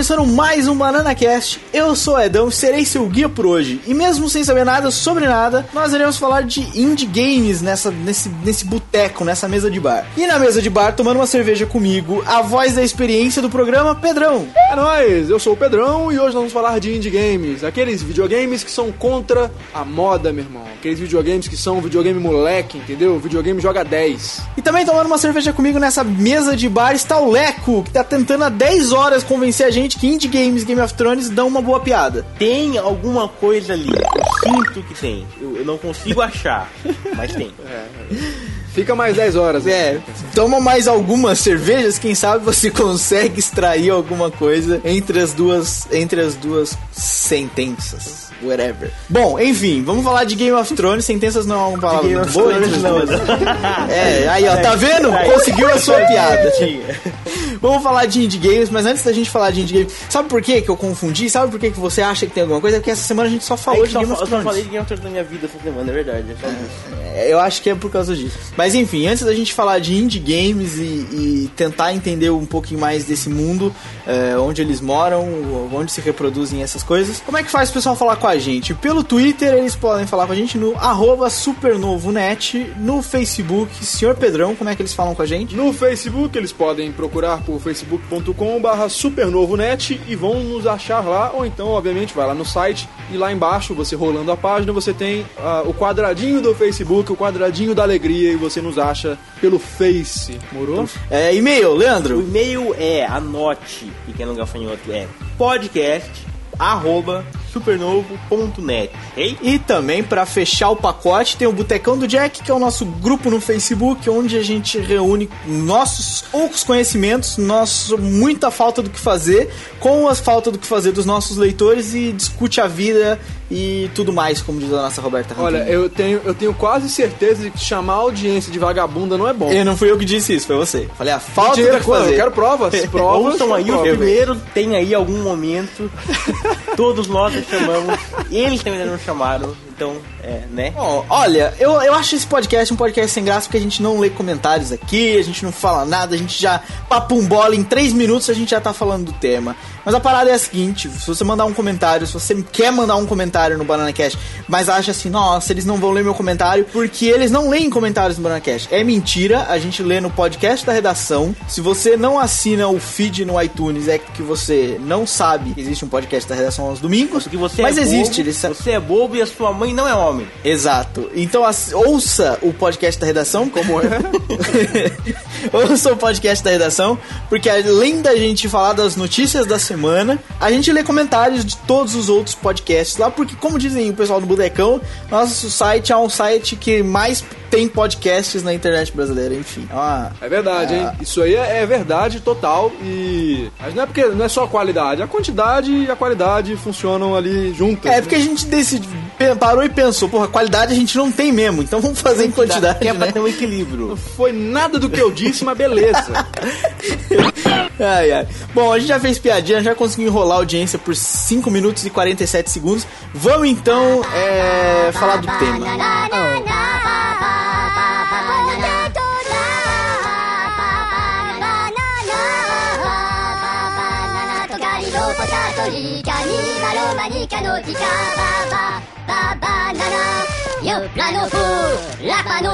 começando mais um Banana Cast. Eu sou Edão, serei seu guia por hoje. E mesmo sem saber nada sobre nada, nós iremos falar de indie games nessa, nesse, nesse boteco, nessa mesa de bar. E na mesa de bar, tomando uma cerveja comigo, a voz da experiência do programa, Pedrão. É nóis, eu sou o Pedrão e hoje nós vamos falar de indie games. Aqueles videogames que são contra a moda, meu irmão. Aqueles videogames que são videogame moleque, entendeu? Videogame joga 10. E também tomando uma cerveja comigo nessa mesa de bar está o Leco, que tá tentando há 10 horas convencer a gente que indie games Game of Thrones dão uma boa piada. Tem alguma coisa ali. Eu sinto que tem. Eu, eu não consigo achar, mas tem. Fica mais 10 horas. É, toma mais algumas cervejas, quem sabe você consegue extrair alguma coisa entre as duas, entre as duas sentenças. Whatever. Bom, enfim, vamos falar de Game of Thrones. Sentenças não é uma palavra Game muito of boa. Thrones as não, duas. É, aí ó, tá vendo? Conseguiu a sua piada. Vamos falar de indie games, mas antes da gente falar de indie games, sabe por que que eu confundi? Sabe por que que você acha que tem alguma coisa? É porque essa semana a gente só falou Aí, de só, Game of eu só Thrones. falei de Game of Thrones na minha vida essa semana, é verdade. É. É, Eu acho que é por causa disso. Mas enfim, antes da gente falar de indie games e, e tentar entender um pouquinho mais desse mundo, é, onde eles moram, onde se reproduzem essas coisas, como é que faz o pessoal falar com a gente? Pelo Twitter, eles podem falar com a gente no arroba supernovonet, no Facebook, Senhor Pedrão, como é que eles falam com a gente? No Facebook, eles podem procurar por facebook.com barra supernovonet e vão nos achar lá, ou então, obviamente, vai lá no site e lá embaixo, você rolando a página, você tem ah, o quadradinho do Facebook, o quadradinho da alegria e você nos acha pelo Face, morou? É, e-mail, O Leandro. e-mail é, anote, pequeno gafanhoto, é podcast arroba supernovo.net? E também, pra fechar o pacote, tem o Botecão do Jack, que é o nosso grupo no Facebook, onde a gente reúne nossos poucos conhecimentos, nosso, muita falta do que fazer, com a falta do que fazer dos nossos leitores e discute a vida e tudo mais, como diz a nossa Roberta Olha, Rampini. eu tenho, eu tenho quase certeza de que chamar a audiência de vagabunda não é bom. Eu não fui eu que disse isso, foi você. Falei, a falta Mentira, do que eu fazer. quero provas. Provas. Ouçam aí o primeiro, tem aí algum momento, todos nós chamamos, eles também não chamaram, então, é, né? Bom, olha, eu, eu acho esse podcast um podcast sem graça porque a gente não lê comentários aqui, a gente não fala nada, a gente já papum bola em 3 minutos a gente já tá falando do tema. Mas a parada é a seguinte, se você mandar um comentário, se você quer mandar um comentário no Banana Cash, mas acha assim, nossa, eles não vão ler meu comentário, porque eles não leem comentários no Banana Cash. É mentira, a gente lê no podcast da redação. Se você não assina o feed no iTunes, é que você não sabe que existe um podcast da redação aos domingos. Porque você mas é existe, bobo, você é bobo e a sua mãe não é homem. Exato. Então ouça o podcast da redação. Como é? ouça o podcast da redação, porque além da gente falar das notícias da semana, a gente lê comentários de todos os outros podcasts lá, porque como dizem o pessoal do Bodecão, nosso site é um site que mais tem podcasts na internet brasileira, enfim. É uma... É verdade, hein? Isso aí é, é verdade total e. Mas não é porque não é só a qualidade, a quantidade e a qualidade funcionam ali juntas. É porque a gente decidiu, pe- parou e pensou, porra, qualidade a gente não tem mesmo, então vamos fazer em quantidade, Que é pra né? ter um equilíbrio. Não foi nada do que eu disse, mas beleza. Ai, ai. Bom, a gente já fez piadinha, já conseguiu enrolar a audiência por 5 minutos e 47 segundos. Vamos então é, falar do tema.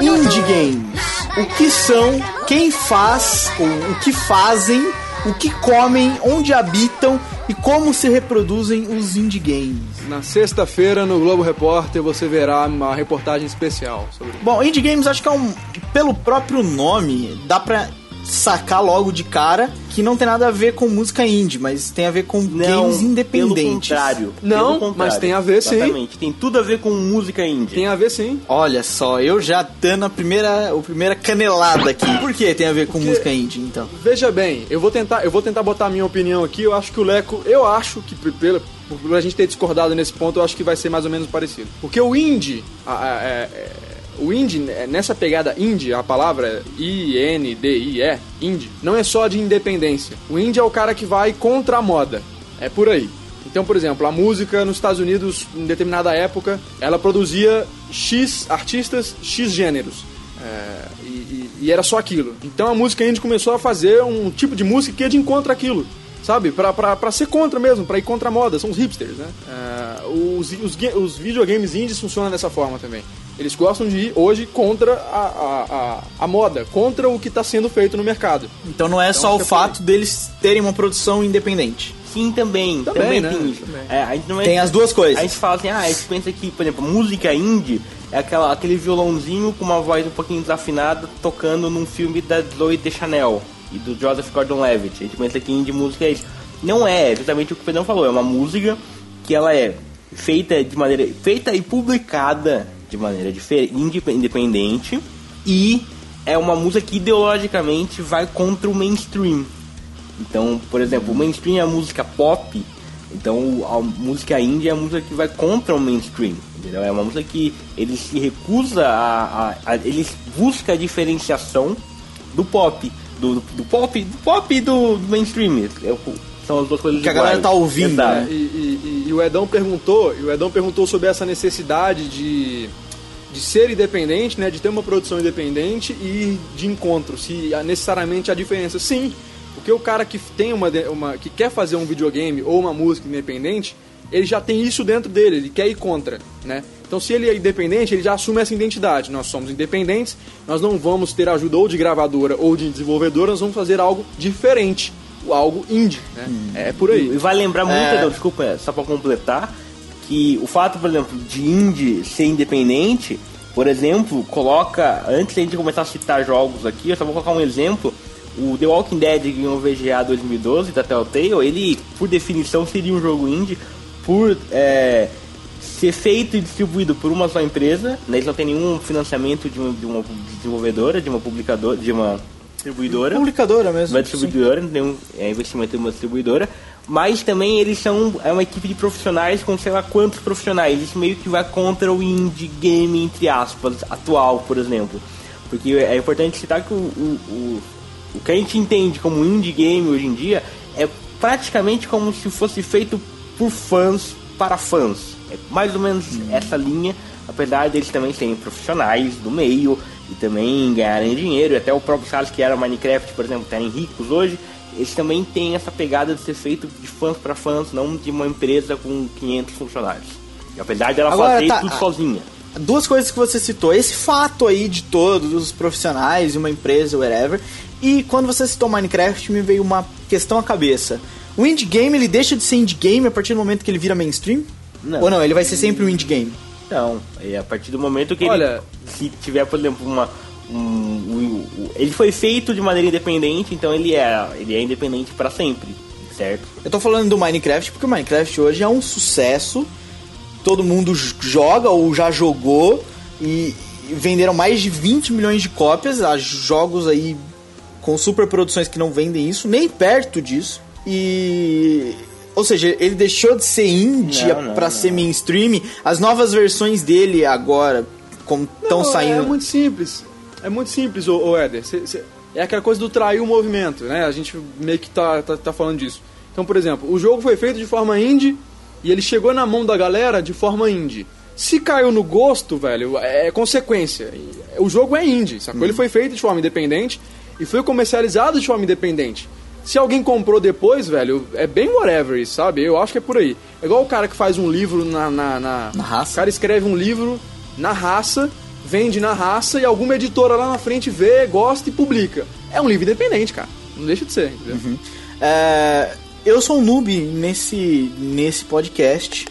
Indie Games. O que são, quem faz, ou o que fazem, o que comem, onde habitam e como se reproduzem os indie games. Na sexta-feira, no Globo Repórter, você verá uma reportagem especial sobre Bom, indie games acho que é um. Pelo próprio nome, dá pra sacar logo de cara que não tem nada a ver com música indie, mas tem a ver com games independentes. Pelo contrário. Não, pelo contrário. mas tem a ver, sim. Exatamente. Tem tudo a ver com música indie. Tem a ver sim. Olha só, eu já dando a primeira, a primeira canelada aqui. Por que tem a ver com música indie, então? Veja bem, eu vou tentar, eu vou tentar botar a minha opinião aqui. Eu acho que o Leco, eu acho que pela, por, por a gente ter discordado nesse ponto, eu acho que vai ser mais ou menos parecido. Porque o indie, a- a- é- é- o indie, né, nessa pegada indie, a palavra I-N-D-I-E, indie, não é só de independência. O indie é o cara que vai contra a moda. É por aí. Então, por exemplo, a música nos Estados Unidos, em determinada época, ela produzia X artistas, X gêneros. É, e, e- e era só aquilo. Então a música indie começou a fazer um tipo de música que ia de encontro àquilo. Sabe? Pra, pra, pra ser contra mesmo, pra ir contra a moda. São os hipsters, né? É, os, os, os videogames indies funcionam dessa forma também. Eles gostam de ir hoje contra a, a, a, a moda, contra o que está sendo feito no mercado. Então não é só acho o é fato deles terem uma produção independente. Sim, também. Também, Também, né? tem isso. É, a gente não é- Tem as duas coisas. A gente fala assim, ah, a gente pensa que, por exemplo, música indie é aquela, aquele violãozinho com uma voz um pouquinho desafinada tocando num filme da Zoe Deschanel e do Joseph Gordon-Levitt. A gente pensa que indie música é isso. Não é, exatamente o que o Pedrão falou. É uma música que ela é feita de maneira... Feita e publicada de maneira independente e é uma música que ideologicamente vai contra o mainstream. Então, por exemplo, o mainstream é a música pop, então a música indie é a música que vai contra o mainstream, entendeu? É uma música que ele se recusa a, a, a ele busca a diferenciação do pop, do, do pop, do pop do, do mainstream. São as duas coisas Que a galera iguais. tá ouvindo, Exato. né? E, e- e- e o Edão perguntou, e o Edão perguntou sobre essa necessidade de, de ser independente, né, de ter uma produção independente e de encontro, se há necessariamente há diferença. Sim, porque o cara que tem uma, uma que quer fazer um videogame ou uma música independente, ele já tem isso dentro dele, ele quer ir contra, né? Então se ele é independente, ele já assume essa identidade. Nós somos independentes, nós não vamos ter ajuda ou de gravadora ou de desenvolvedora, nós vamos fazer algo diferente, algo indie, né? É por aí. E vai lembrar muito, É. Desculpa, é, só pra completar, que o fato, por exemplo, de indie ser independente, por exemplo, coloca, antes de a gente começar a citar jogos aqui, eu só vou colocar um exemplo, o The Walking Dead que ganhou o VGA 2012 da Telltale, ele, por definição, seria um jogo indie, por é, ser feito e distribuído por uma só empresa, né, eles não tem nenhum financiamento de uma, de uma desenvolvedora, de uma publicadora, de uma distribuidora Publicadora mesmo. uma distribuidora, não tem um é, investimento em uma distribuidora, mas também eles são é uma equipe de profissionais com sei lá quantos profissionais. Isso meio que vai contra o indie game, entre aspas, atual, por exemplo. Porque é importante citar que o, o, o, o que a gente entende como indie game hoje em dia é praticamente como se fosse feito por fãs para fãs. É mais ou menos essa linha, apesar deles também serem profissionais do meio e também ganharem dinheiro. E até o próprio caso que era Minecraft, por exemplo, estarem ricos hoje, eles também têm essa pegada de ser feito de fãs para fãs, não de uma empresa com 500 funcionários. E apesar dela Agora, fazer tá, tudo a- sozinha. Duas coisas que você citou. Esse fato aí de todos os profissionais uma empresa, whatever. E quando você citou Minecraft, me veio uma questão à cabeça. O indie game, ele deixa de ser indie game a partir do momento que ele vira mainstream? Não. Ou não, ele vai ser sempre um indie game? Não, é a partir do momento que Olha- ele, se tiver, por exemplo, uma. Um, um- um- ele foi feito de maneira independente, então ele é, ele é independente para sempre, certo? Eu tô falando do Minecraft porque o Minecraft hoje é um sucesso. Todo mundo joga ou já jogou e e venderam mais de 20 milhões de cópias. Há jogos aí com super produções que não vendem isso, nem perto disso. E. Ou seja, ele deixou de ser indie Não, não, pra não. ser mainstream. As novas versões dele agora, como estão Não, saindo. É muito simples. É muito simples, ô, ô Éder. Cê- cê- é aquela coisa do trair o movimento, né? A gente meio que tá, tá, tá falando disso. Então, por exemplo, o jogo foi feito de forma indie e ele chegou na mão da galera de forma indie. Se caiu no gosto, velho, é consequência. E O jogo é indie, sacou? Ele foi feito de forma independente e foi comercializado de forma independente. Se alguém comprou depois, velho, é bem whatever, sabe? Eu acho que é por aí. É igual o cara que faz um livro na. Na, na, Na raça. O cara escreve um livro na raça, vende na raça e alguma editora lá na frente vê, gosta e publica. É um livro independente, cara. Não deixa de ser, entendeu? É, eu sou um noob nesse, nesse podcast,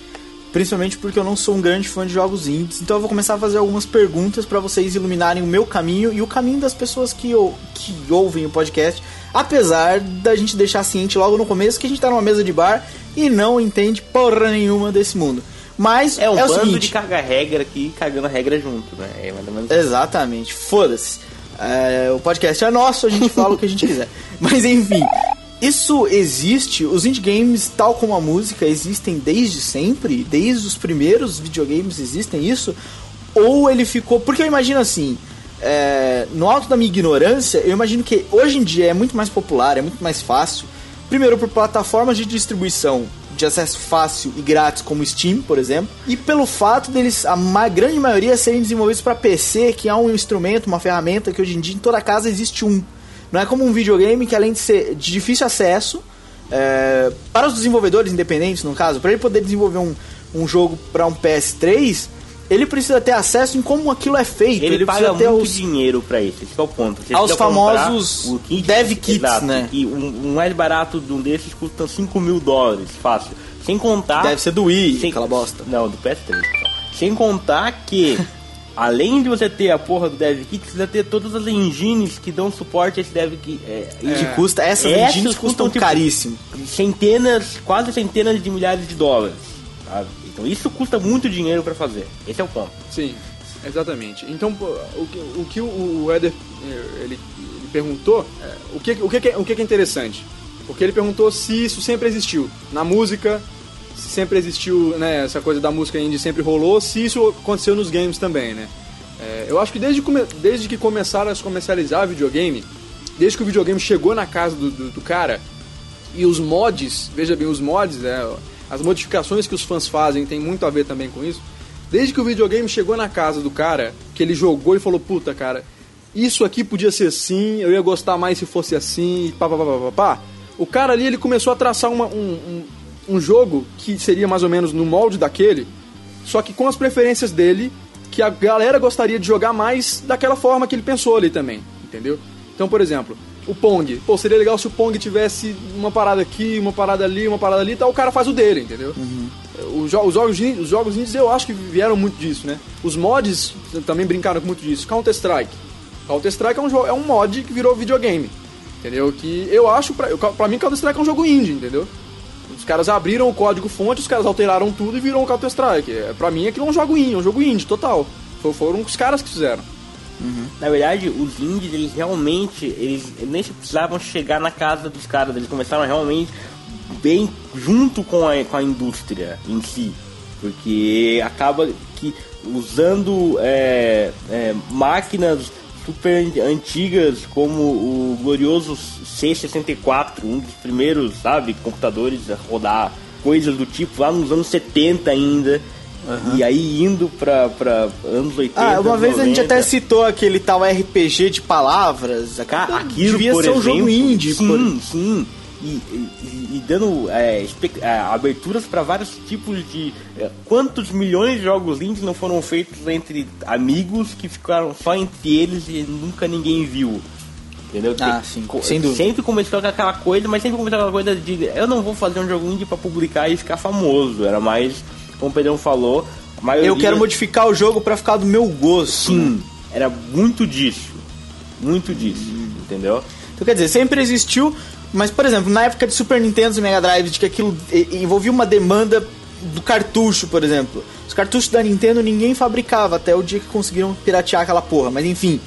principalmente porque eu não sou um grande fã de jogos indies, então eu vou começar a fazer algumas perguntas para vocês iluminarem o meu caminho e o caminho das pessoas que, ou- que ouvem o podcast, apesar da gente deixar ciente logo no começo que a gente tá numa mesa de bar e não entende porra nenhuma desse mundo. Mas É um o bando seguinte, de cagar regra aqui, cagando a regra junto, né? É mais ou menos Exatamente, foda-se. É, o podcast é nosso, a gente fala o que a gente quiser. Mas enfim, Isso existe, os indie games, tal como a música, existem desde sempre, desde os primeiros videogames existem isso, ou ele ficou. Porque eu imagino assim, é, no alto da minha ignorância, eu imagino que hoje em dia é muito mais popular, é muito mais fácil. Primeiro, por plataformas de distribuição de acesso fácil e grátis, como Steam, por exemplo, e pelo fato deles, a ma grande maioria, serem desenvolvidos para PC, que é um instrumento, uma ferramenta que hoje em dia em toda casa existe um. Não é como um videogame que, além de ser de difícil acesso, é, para os desenvolvedores independentes, no caso, para ele poder desenvolver um, um jogo para um PS3, ele precisa ter acesso em como aquilo é feito. Ele, ele paga muito os, dinheiro pra isso, esse é o ponto. Você Aos famosos kit, dev kits, exato, né? E um, um mais barato de um desses custa 5 mil dólares, fácil. Sem contar... Deve ser do Wii, sem, aquela bosta. Não, do PS3. Então. Sem contar que... Além de você ter a porra do Dev Kit, você precisa ter todas as engines que dão suporte a esse Dev Kit. É, Que custa, essas, Essas engines custam custam, tipo, caríssimo. centenas, quase centenas de milhares de dólares. sabe? Então isso custa muito dinheiro pra fazer. Esse é o ponto. Sim, exatamente. Então, o que o, que o Eder eh, ele, ele perguntou, é, o, que, o, que, é- o que é interessante? Porque ele perguntou se isso sempre existiu. Na música, se sempre existiu, né, essa coisa da música indie sempre rolou, se isso aconteceu nos games também, né? É, eu acho que desde, desde que começaram a comercializar videogame, desde que o videogame chegou na casa do, do, do cara, e os mods, veja bem, os mods, né, as modificações que os fãs fazem tem muito a ver também com isso. Desde que o videogame chegou na casa do cara, que ele jogou e falou, puta, cara, isso aqui podia ser assim, eu ia gostar mais se fosse assim, pá, pá, pá, pá, pá, pá. O cara ali, ele começou a traçar uma- um, um, um jogo que seria mais ou menos no molde daquele, só que com as preferências dele, que a galera gostaria de jogar mais daquela forma que ele pensou ali também, entendeu? Então, por exemplo, o Pong. Pô, seria legal se o Pong tivesse uma parada aqui, uma parada ali, uma parada ali, e tal, o cara faz o dele, entendeu? Os, jo- os jogos, os jogos indies eu acho que vieram muito disso, né? Os mods também brincaram com muito disso. Counter-Strike. Counter-Strike é um, é um mod que virou videogame, entendeu? Que eu acho, pra, pra mim, Counter-Strike é um jogo indie, entendeu? Os caras abriram o código fonte, os caras alteraram tudo e virou um Counter-Strike. É, pra mim, aquilo é um jogo indie, é um jogo indie, total. Fo- Foram os caras que fizeram. Na verdade, os indies, eles realmente, eles nem precisavam chegar na casa dos caras, eles começaram realmente bem junto com a, com a indústria em si. Porque acaba que usando é, é, máquinas super antigas como o glorioso C64, um dos primeiros, sabe, computadores a rodar coisas do tipo lá nos anos 70 ainda. E aí indo pra, pra anos 80. Ah, uma vez a gente 90. até citou aquele tal RPG de palavras. Cara, aquilo, devia por ser um exemplo, jogo indie. Sim, por- sim. E, e- e dando é, é, aberturas para vários tipos de. é, quantos milhões de jogos indies não foram feitos entre amigos que ficaram só entre eles e nunca ninguém viu? Entendeu? Ah, Que- sim, co- sem dúvida. Sempre começou com aquela coisa, mas sempre começou com aquela coisa de eu não vou fazer um jogo indie para publicar e ficar famoso. Era mais, como o Pedrão falou, maioria. Eu quero modificar o jogo pra ficar do meu gosto. Sim, era muito disso. Muito disso, entendeu? Então, quer dizer, sempre existiu, mas, por exemplo, na época de Super Nintendo e Mega Drive, de que aquilo envolvia uma demanda do cartucho, por exemplo. Os cartuchos da Nintendo ninguém fabricava até o dia que conseguiram piratear aquela porra, mas enfim.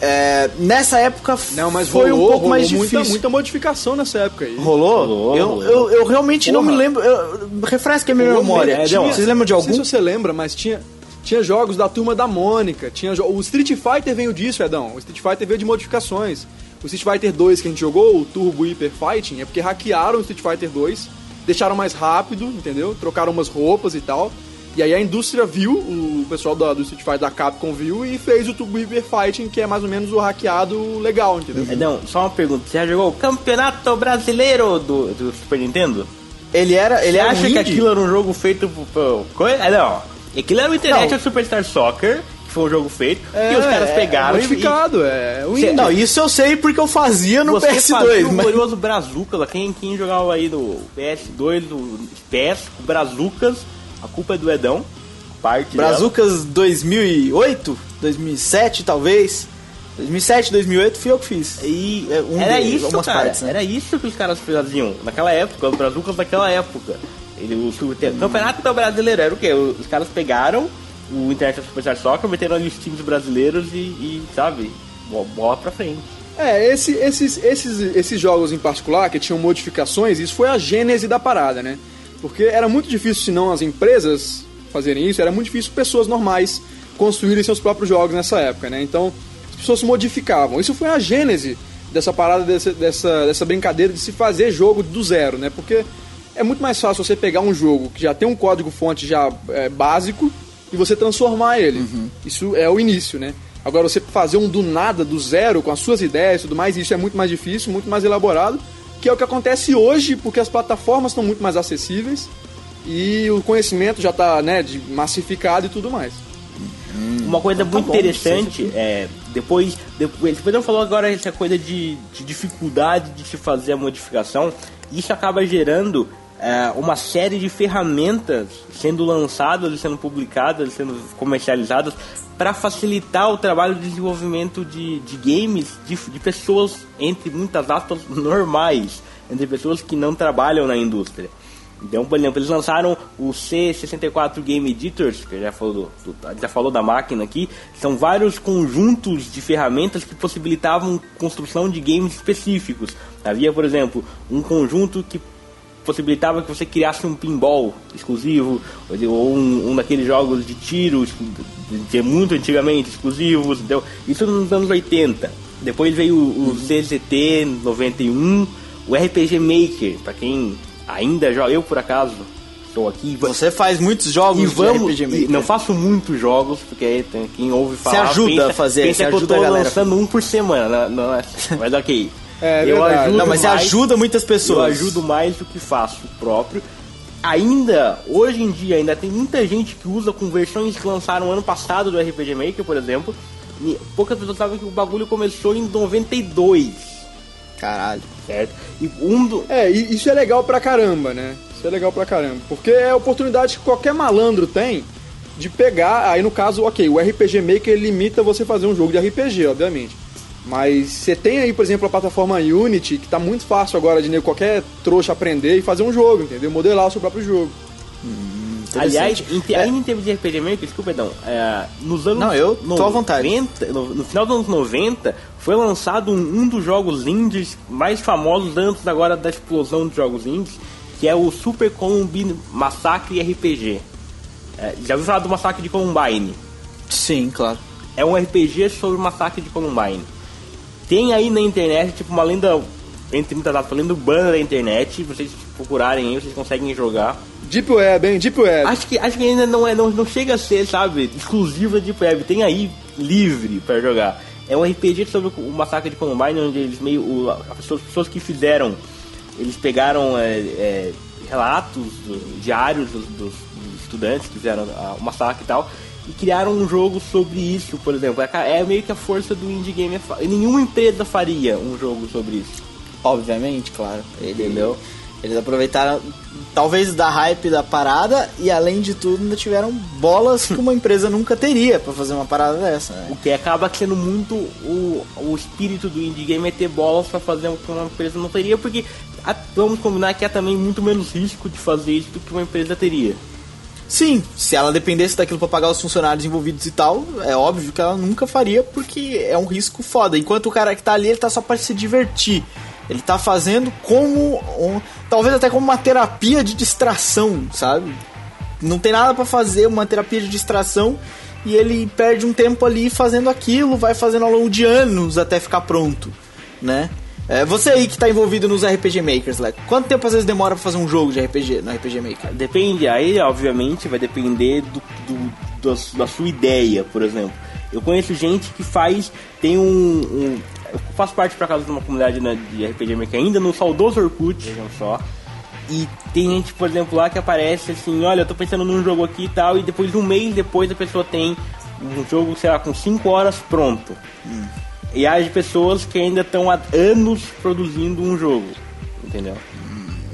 É, nessa época Não, mas foi rolou, um pouco rolou mais muita, difícil. muita modificação nessa época aí. Rolou? Rolou, eu, rolou. Eu, eu realmente não Porra. me lembro. Eu, refresca a minha Rolou memória. mesmo. Tinha- Vocês lembram de Não algum? sei se você lembra, mas tinha, tinha jogos da turma da Mônica. Tinha jo- o Street Fighter veio disso, Edão. O Street Fighter veio de modificações. O Street Fighter 2 que a gente jogou, o Turbo Hyper Fighting, é porque hackearam o Street Fighter 2, deixaram mais rápido, entendeu? Trocaram umas roupas e tal. E aí a indústria viu, o pessoal da- do Street Fighter da Capcom viu e fez o Turbo Hyper Fighting, que é mais ou menos o hackeado legal, entendeu? É, Não, só uma pergunta. Você já jogou o Campeonato Brasileiro do, do Super Nintendo? Ele era, ele Você acha um que aquilo era um jogo feito por... coisa? É, não. Aquilo era o Internet Não. Superstar Soccer, que foi um jogo feito, É, e os caras é pegaram e... modificado, é o Cê- indie. Não, isso eu sei porque eu fazia no Você fazia PS2. o Mas... glorioso Brazucas, quem, quem jogava aí no PS2, no PES, o Brazucas, a culpa é do Edão, parte dela. Brazucas 2008, 2007 talvez. 2007, 2008 fui eu que fiz. E É, um era de- isso, cara. partes, né? Era isso que os caras faziam naquela época, os brazucas daquela época. Ele, o, o, o campeonato brasileiro era o quê? Os caras pegaram o Internet Superstar Soccer, meteram ali os times brasileiros e, e, sabe, bo- bola pra frente. É, esse- esses, esses, esses jogos em particular, que tinham modificações, isso foi a gênese da parada, né? Porque era muito difícil, se não as empresas fazerem isso, era muito difícil pessoas normais construírem seus próprios jogos nessa época, né? Então, as pessoas se modificavam. Isso foi a gênese dessa parada, dessa, dessa, dessa brincadeira de se fazer jogo do zero, né? Porque é muito mais fácil você pegar um jogo que já tem um código-fonte já é, básico e você transformar ele. Isso é o início, né? Agora, você fazer um do nada, do zero, com as suas ideias e tudo mais, isso é muito mais difícil, muito mais elaborado, que é o que acontece hoje, porque as plataformas estão muito mais acessíveis e o conhecimento já está né, de- massificado e tudo mais. Uma coisa muito bom, interessante é depois, depois, depois eu falou agora essa coisa de, de dificuldade de se fazer a modificação, isso acaba gerando é, uma série de ferramentas sendo lançadas sendo publicadas, sendo comercializadas para facilitar o trabalho de desenvolvimento de, de games de, de pessoas, entre muitas aspas, normais, entre pessoas que não trabalham na indústria. Então, por exemplo, eles lançaram o C64 Game Editors, que já falou, do, já falou da máquina aqui. São vários conjuntos de ferramentas que possibilitavam construção de games específicos. Havia, por exemplo, um conjunto que possibilitava que você criasse um pinball exclusivo, ou um, um daqueles jogos de tiros de, de muito antigamente exclusivos. Então, isso nos anos 80. Depois veio o, o CZT 91, o RPG Maker, para quem ainda joga. Eu, por acaso, estou aqui. Você faz muitos jogos E de vamos, RPG e Maker. não faço muitos jogos, porque quem ouve falar. ajuda pensa, a fazer, pensa você que ajuda eu a tô galera. lançando um por semana, não, não é? mas ok. É eu verdade. ajudo Não, mas você mais- ajuda muitas eu pessoas. ajudo mais do que faço próprio. Ainda, hoje em dia, ainda tem muita gente que usa com versões que lançaram ano passado do RPG Maker, por exemplo. E poucas pessoas sabem que o bagulho começou em 92, Caralho. certo? E um do... É, e isso é legal pra caramba, né? Isso é legal pra caramba. Porque é a oportunidade que qualquer malandro tem de pegar. Aí no caso, ok, o RPG Maker limita você fazer um jogo de RPG, obviamente. Mas você tem aí, por exemplo, a plataforma Unity, que tá muito fácil agora de né, qualquer trouxa aprender e fazer um jogo, entendeu? Modelar o seu próprio jogo. Aliás, em te- É. ainda em termos de RPG Maker, desculpa, perdão, é, nos anos Não, eu tô à vontade. 90, no, no final dos anos 90, foi lançado um, um dos jogos indies mais famosos antes agora da explosão dos jogos indies, que é o Super Columbine Massacre RPG. É, já ouviu falar do Massacre de Columbine? Sim, claro. É um RPG sobre o Massacre de Columbine. Tem aí na internet, tipo, uma lenda, entre muitas aspas, lenda urbana da internet, vocês procurarem aí, vocês conseguem jogar. Deep Web, hein? Deep Web. Acho que, acho que ainda não, é, não, não chega a ser, sabe, exclusiva de web. Tem aí livre pra jogar. É um RPG sobre o massacre de Columbine, onde eles meio. O, as pessoas, as pessoas que fizeram. Eles pegaram é, é, relatos do- diários dos, dos- estudantes que fizeram ah, o massacre e tal. E criaram um jogo sobre isso, por exemplo. É, é meio que a força do indie game. é Nenhuma empresa faria um jogo sobre isso. Obviamente, claro. Ele- Entendeu? Eles aproveitaram, talvez, da hype da parada e, além de tudo, ainda tiveram bolas que uma empresa nunca teria pra fazer uma parada dessa. né? O que acaba sendo muito o, o espírito do indie game é ter bolas pra fazer o que uma empresa não teria, porque vamos combinar que há também muito menos risco de fazer isso do que uma empresa teria. Sim, se ela dependesse daquilo pra pagar os funcionários envolvidos e tal, é óbvio que ela nunca faria porque é um risco foda. Enquanto o cara que tá ali, ele tá só pra se divertir. Ele tá fazendo como um, talvez até como uma terapia de distração, sabe? Não tem nada pra fazer, uma terapia de distração e ele perde um tempo ali fazendo aquilo, vai fazendo ao longo de anos até ficar pronto, né? É, você aí que tá envolvido nos RPG Makers, Leco, quanto tempo às vezes demora pra fazer um jogo de RPG no RPG Maker? Depende, aí obviamente vai depender do, do- das- da sua ideia, por exemplo. Eu conheço gente que faz, tem um. um- eu faço parte por acaso de uma comunidade né, de RPG Maker ainda no saudoso Orkut, vejam só. E tem gente, por exemplo, lá que aparece assim, olha, eu tô pensando num jogo aqui e tal, e depois um mês depois a pessoa tem um jogo, sei lá, com 5 horas pronto. E há de pessoas que ainda estão há anos produzindo um jogo. Entendeu?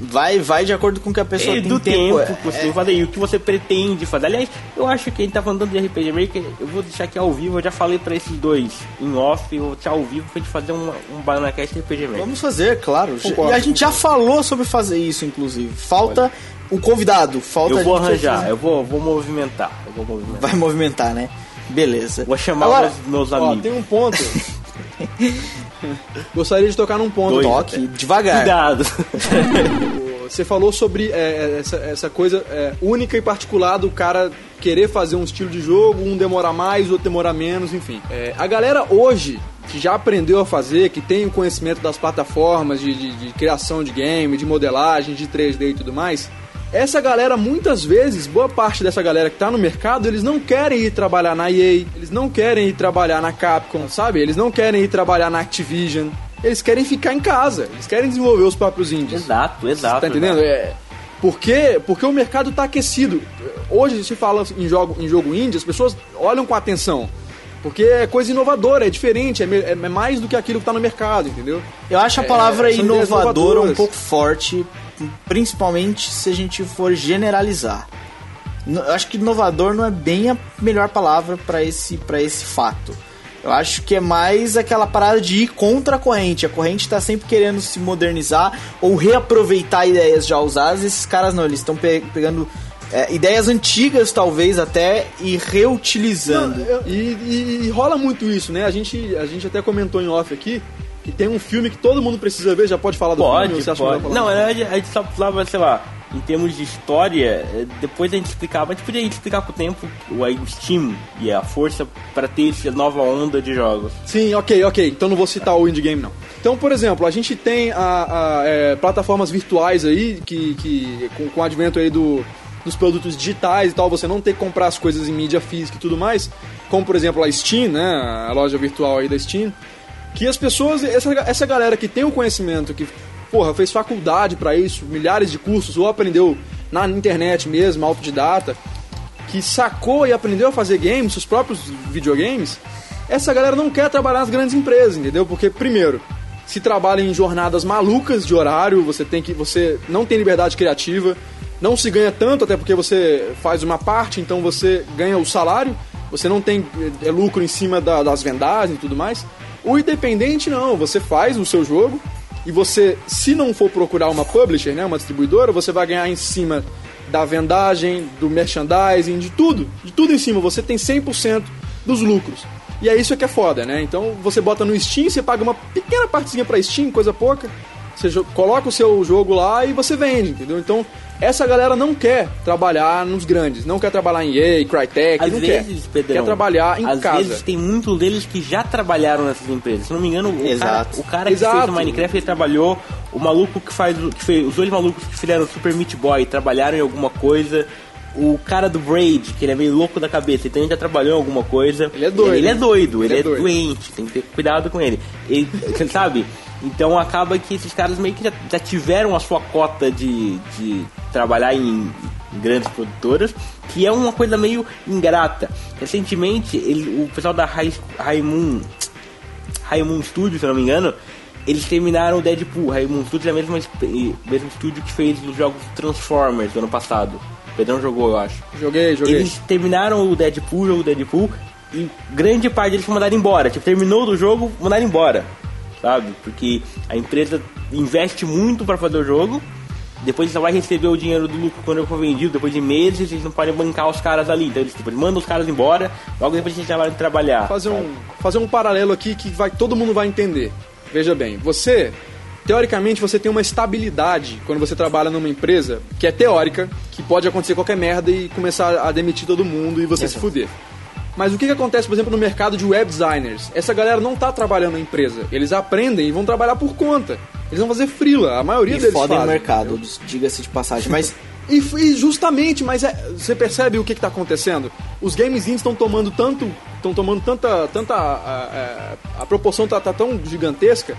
Vai, vai de acordo com o que a pessoa É tem do tempo. tempo, é- que você que fazer e o que você pretende fazer. Aliás, eu acho que a gente tá falando de RPG Maker, eu vou deixar aqui ao vivo, eu já falei pra esses dois em off, eu vou deixar ao vivo pra gente fazer uma, um BananaCast RPG Maker. Vamos fazer, claro. Concordo, e a gente já falou sobre fazer isso, inclusive. Falta o convidado. Falta Eu vou arranjar, eu vou, vou movimentar. Eu vou movimentar. Vai movimentar, né? Beleza. Vou chamar Agora, meus, meus Ó, amigos. tem um ponto. Gostaria de tocar num ponto. Dois. Toque devagar. Cuidado. Você falou sobre é, é, essa, essa coisa é, única e particular do cara querer fazer um estilo de jogo, um demorar mais, outro demorar menos, enfim. É, a galera hoje, que já aprendeu a fazer, que tem o conhecimento das plataformas de, de, de criação de game, de modelagem, de 3D e tudo mais, essa galera, muitas vezes, boa parte dessa galera que tá no mercado, eles não querem ir trabalhar na EA, eles não querem ir trabalhar na Capcom, sabe? Eles não querem ir trabalhar na Activision. Eles querem ficar em casa, eles querem desenvolver os próprios indies. exato, exato. Tá entendendo? exato. É, por quê? Porque o mercado tá aquecido. Hoje se fala em jogo, em jogo indie, as pessoas olham com atenção. Porque é coisa inovadora, é diferente, é, me- é mais do que aquilo que tá no mercado, entendeu? Eu acho a É, palavra ideias inovadora um pouco forte, principalmente se a gente for generalizar. Eu acho que inovador não é bem a melhor palavra para esse, pra esse fato. Eu acho que é mais aquela parada de ir contra a corrente. A corrente tá sempre querendo se modernizar ou reaproveitar ideias já usadas. Esses caras não, eles estão pe- pegando é, ideias antigas, talvez até, e reutilizando. Não, eu- e, e- e rola muito isso, né? A gente, a gente até comentou em off aqui que tem um filme que todo mundo precisa ver, já pode falar do filme? Pode, ou você acha pode. falar Não, verdade, a gente só precisava, sei lá, em termos de história, eh, depois a gente explicava, a gente podia explicar com o tempo o aí, o Steam e a força para ter essa nova onda de jogos. Sim, ok, ok. Então não vou citar o indie game, não. Então, por exemplo, a gente tem a, a, é, plataformas virtuais aí, que, que com, com o advento aí do, dos produtos digitais e tal, você não ter que comprar as coisas em mídia física e tudo mais, como por exemplo a Steam, né, a loja virtual aí da Steam, que as pessoas, essa, essa galera que tem o conhecimento, que, porra, fez faculdade pra isso, milhares de cursos, ou aprendeu na internet mesmo, autodidata, que sacou e aprendeu a fazer games, seus próprios videogames, essa galera não quer trabalhar nas grandes empresas, entendeu? Porque, primeiro, se trabalha em jornadas malucas de horário, você tem que. você não tem liberdade criativa, não se ganha tanto, até porque você faz uma parte, então você ganha o salário, você não tem é, lucro em cima da- das vendagens e tudo mais. O independente não, você faz o seu jogo e você, se não for procurar uma publisher, né, uma distribuidora, você vai ganhar em cima da vendagem, do merchandising, de tudo, de tudo em cima, você tem 100% dos lucros. E é isso que é foda, né? Então você bota no Steam, você paga uma pequena partezinha pra Steam, coisa pouca, você coloca o seu jogo lá e você vende, entendeu? Então essa galera não quer trabalhar nos grandes, não quer trabalhar em EA, Crytek, Às não vezes, quer. Pedrão, quer trabalhar em às casa. vezes tem muitos deles que já trabalharam nessas empresas. Se não me engano, o cara, Exato. o cara que Exato. fez o Minecraft ele trabalhou, o maluco que faz o- que fez, os dois malucos que fizeram o Super Meat Boy trabalharam em alguma coisa. O cara do Braid, que ele é meio louco da cabeça, então ele já trabalhou em alguma coisa. Ele é doido. Ele é doido, ele, Ele é é, doido. doente, tem que ter cuidado com ele. ele você sabe? Então acaba que esses caras meio que já, já tiveram a sua cota de, de trabalhar em grandes produtoras, que é uma coisa meio ingrata. Recentemente, ele, o pessoal da Rai- Raimun, Raimun Studios, se não me engano, eles terminaram o Deadpool. Raimun Studios é o mesmo, mesmo estúdio que fez os jogos Transformers do ano passado. O Pedrão jogou, eu acho. Joguei, joguei. Eles terminaram o Deadpool, o jogo Deadpool, e grande parte deles foi mandado embora. Tipo, terminou do jogo, mandaram embora. Sabe? Porque a empresa investe muito pra fazer o jogo, depois só vai receber o dinheiro do lucro quando for vendido, depois de meses, eles não podem bancar os caras ali. Então eles, tipo, eles mandam os caras embora, logo depois a gente já vai trabalhar. fazer sabe? um, fazer um paralelo aqui que vai, todo mundo vai entender. Veja bem, você, teoricamente, você tem uma estabilidade quando você trabalha numa empresa que é teórica, que pode acontecer qualquer merda e começar a demitir todo mundo e você se fuder. Mas o que, que acontece, por exemplo, no mercado de web designers? Essa galera não tá trabalhando na empresa. Eles aprendem e vão trabalhar por conta. Eles vão fazer freela. A maioria E deles fodem o fazem, mercado, entendeu? diga-se de passagem. Mas E, e justamente, mas é- você percebe o que está acontecendo? Os games estão tomando tanto, estão tomando tanta, tanta a, a- a proporção tá, tá tão gigantesca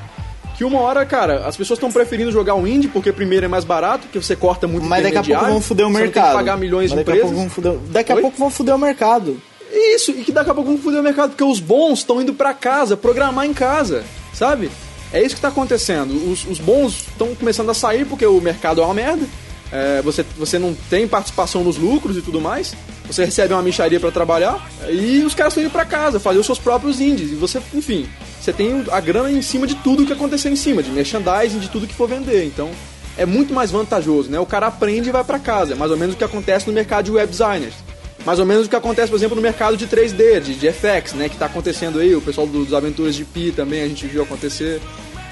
que uma hora, cara, as pessoas estão preferindo jogar o indie porque primeiro é mais barato, porque você corta muito Mas daqui a pouco vão fuder o mercado. tem que pagar milhões Mas de daqui a pouco empresas. vão fuder, daqui a Oi? pouco vão fuder o mercado. Isso, e que daqui a pouco vão foder o mercado, porque os bons estão indo pra casa, programar em casa, sabe? É isso que tá acontecendo. Os, os bons estão começando a sair porque o mercado é uma merda. É, você, você não tem participação nos lucros e tudo mais. Você recebe uma micharia pra trabalhar e os caras estão indo pra casa, fazer os seus próprios indies. E você, enfim, você tem a grana em cima de tudo que acontecer em cima, de merchandising, de tudo que for vender. Então, é muito mais vantajoso, né? O cara aprende e vai pra casa. É mais ou menos o que acontece no mercado de web designers. Mais ou menos o que acontece, por exemplo, no mercado de 3D, de, de FX, né? Que tá acontecendo aí, o pessoal do- dos Aventuras de Pi também a gente viu acontecer.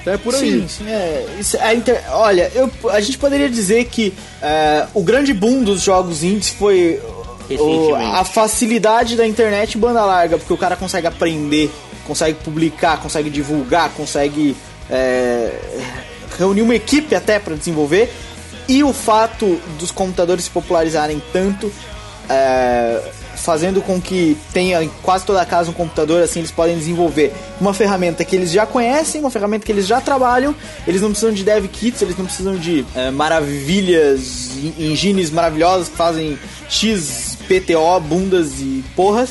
Então é por aí. Sim, sim, é. Isso, é inter- Olha, eu, a gente poderia dizer que é, o grande boom dos jogos indies foi o- a facilidade da internet banda larga, porque o cara consegue aprender, consegue publicar, consegue divulgar, consegue é, reunir uma equipe até para desenvolver. E o fato dos computadores se popularizarem tanto, é, fazendo com que tenha em quase toda casa um computador, assim eles podem desenvolver uma ferramenta que eles já conhecem, uma ferramenta que eles já trabalham, eles não precisam de dev kits, eles não precisam de é, maravilhas, en- engines maravilhosos que fazem X, PTO, bundas e porras.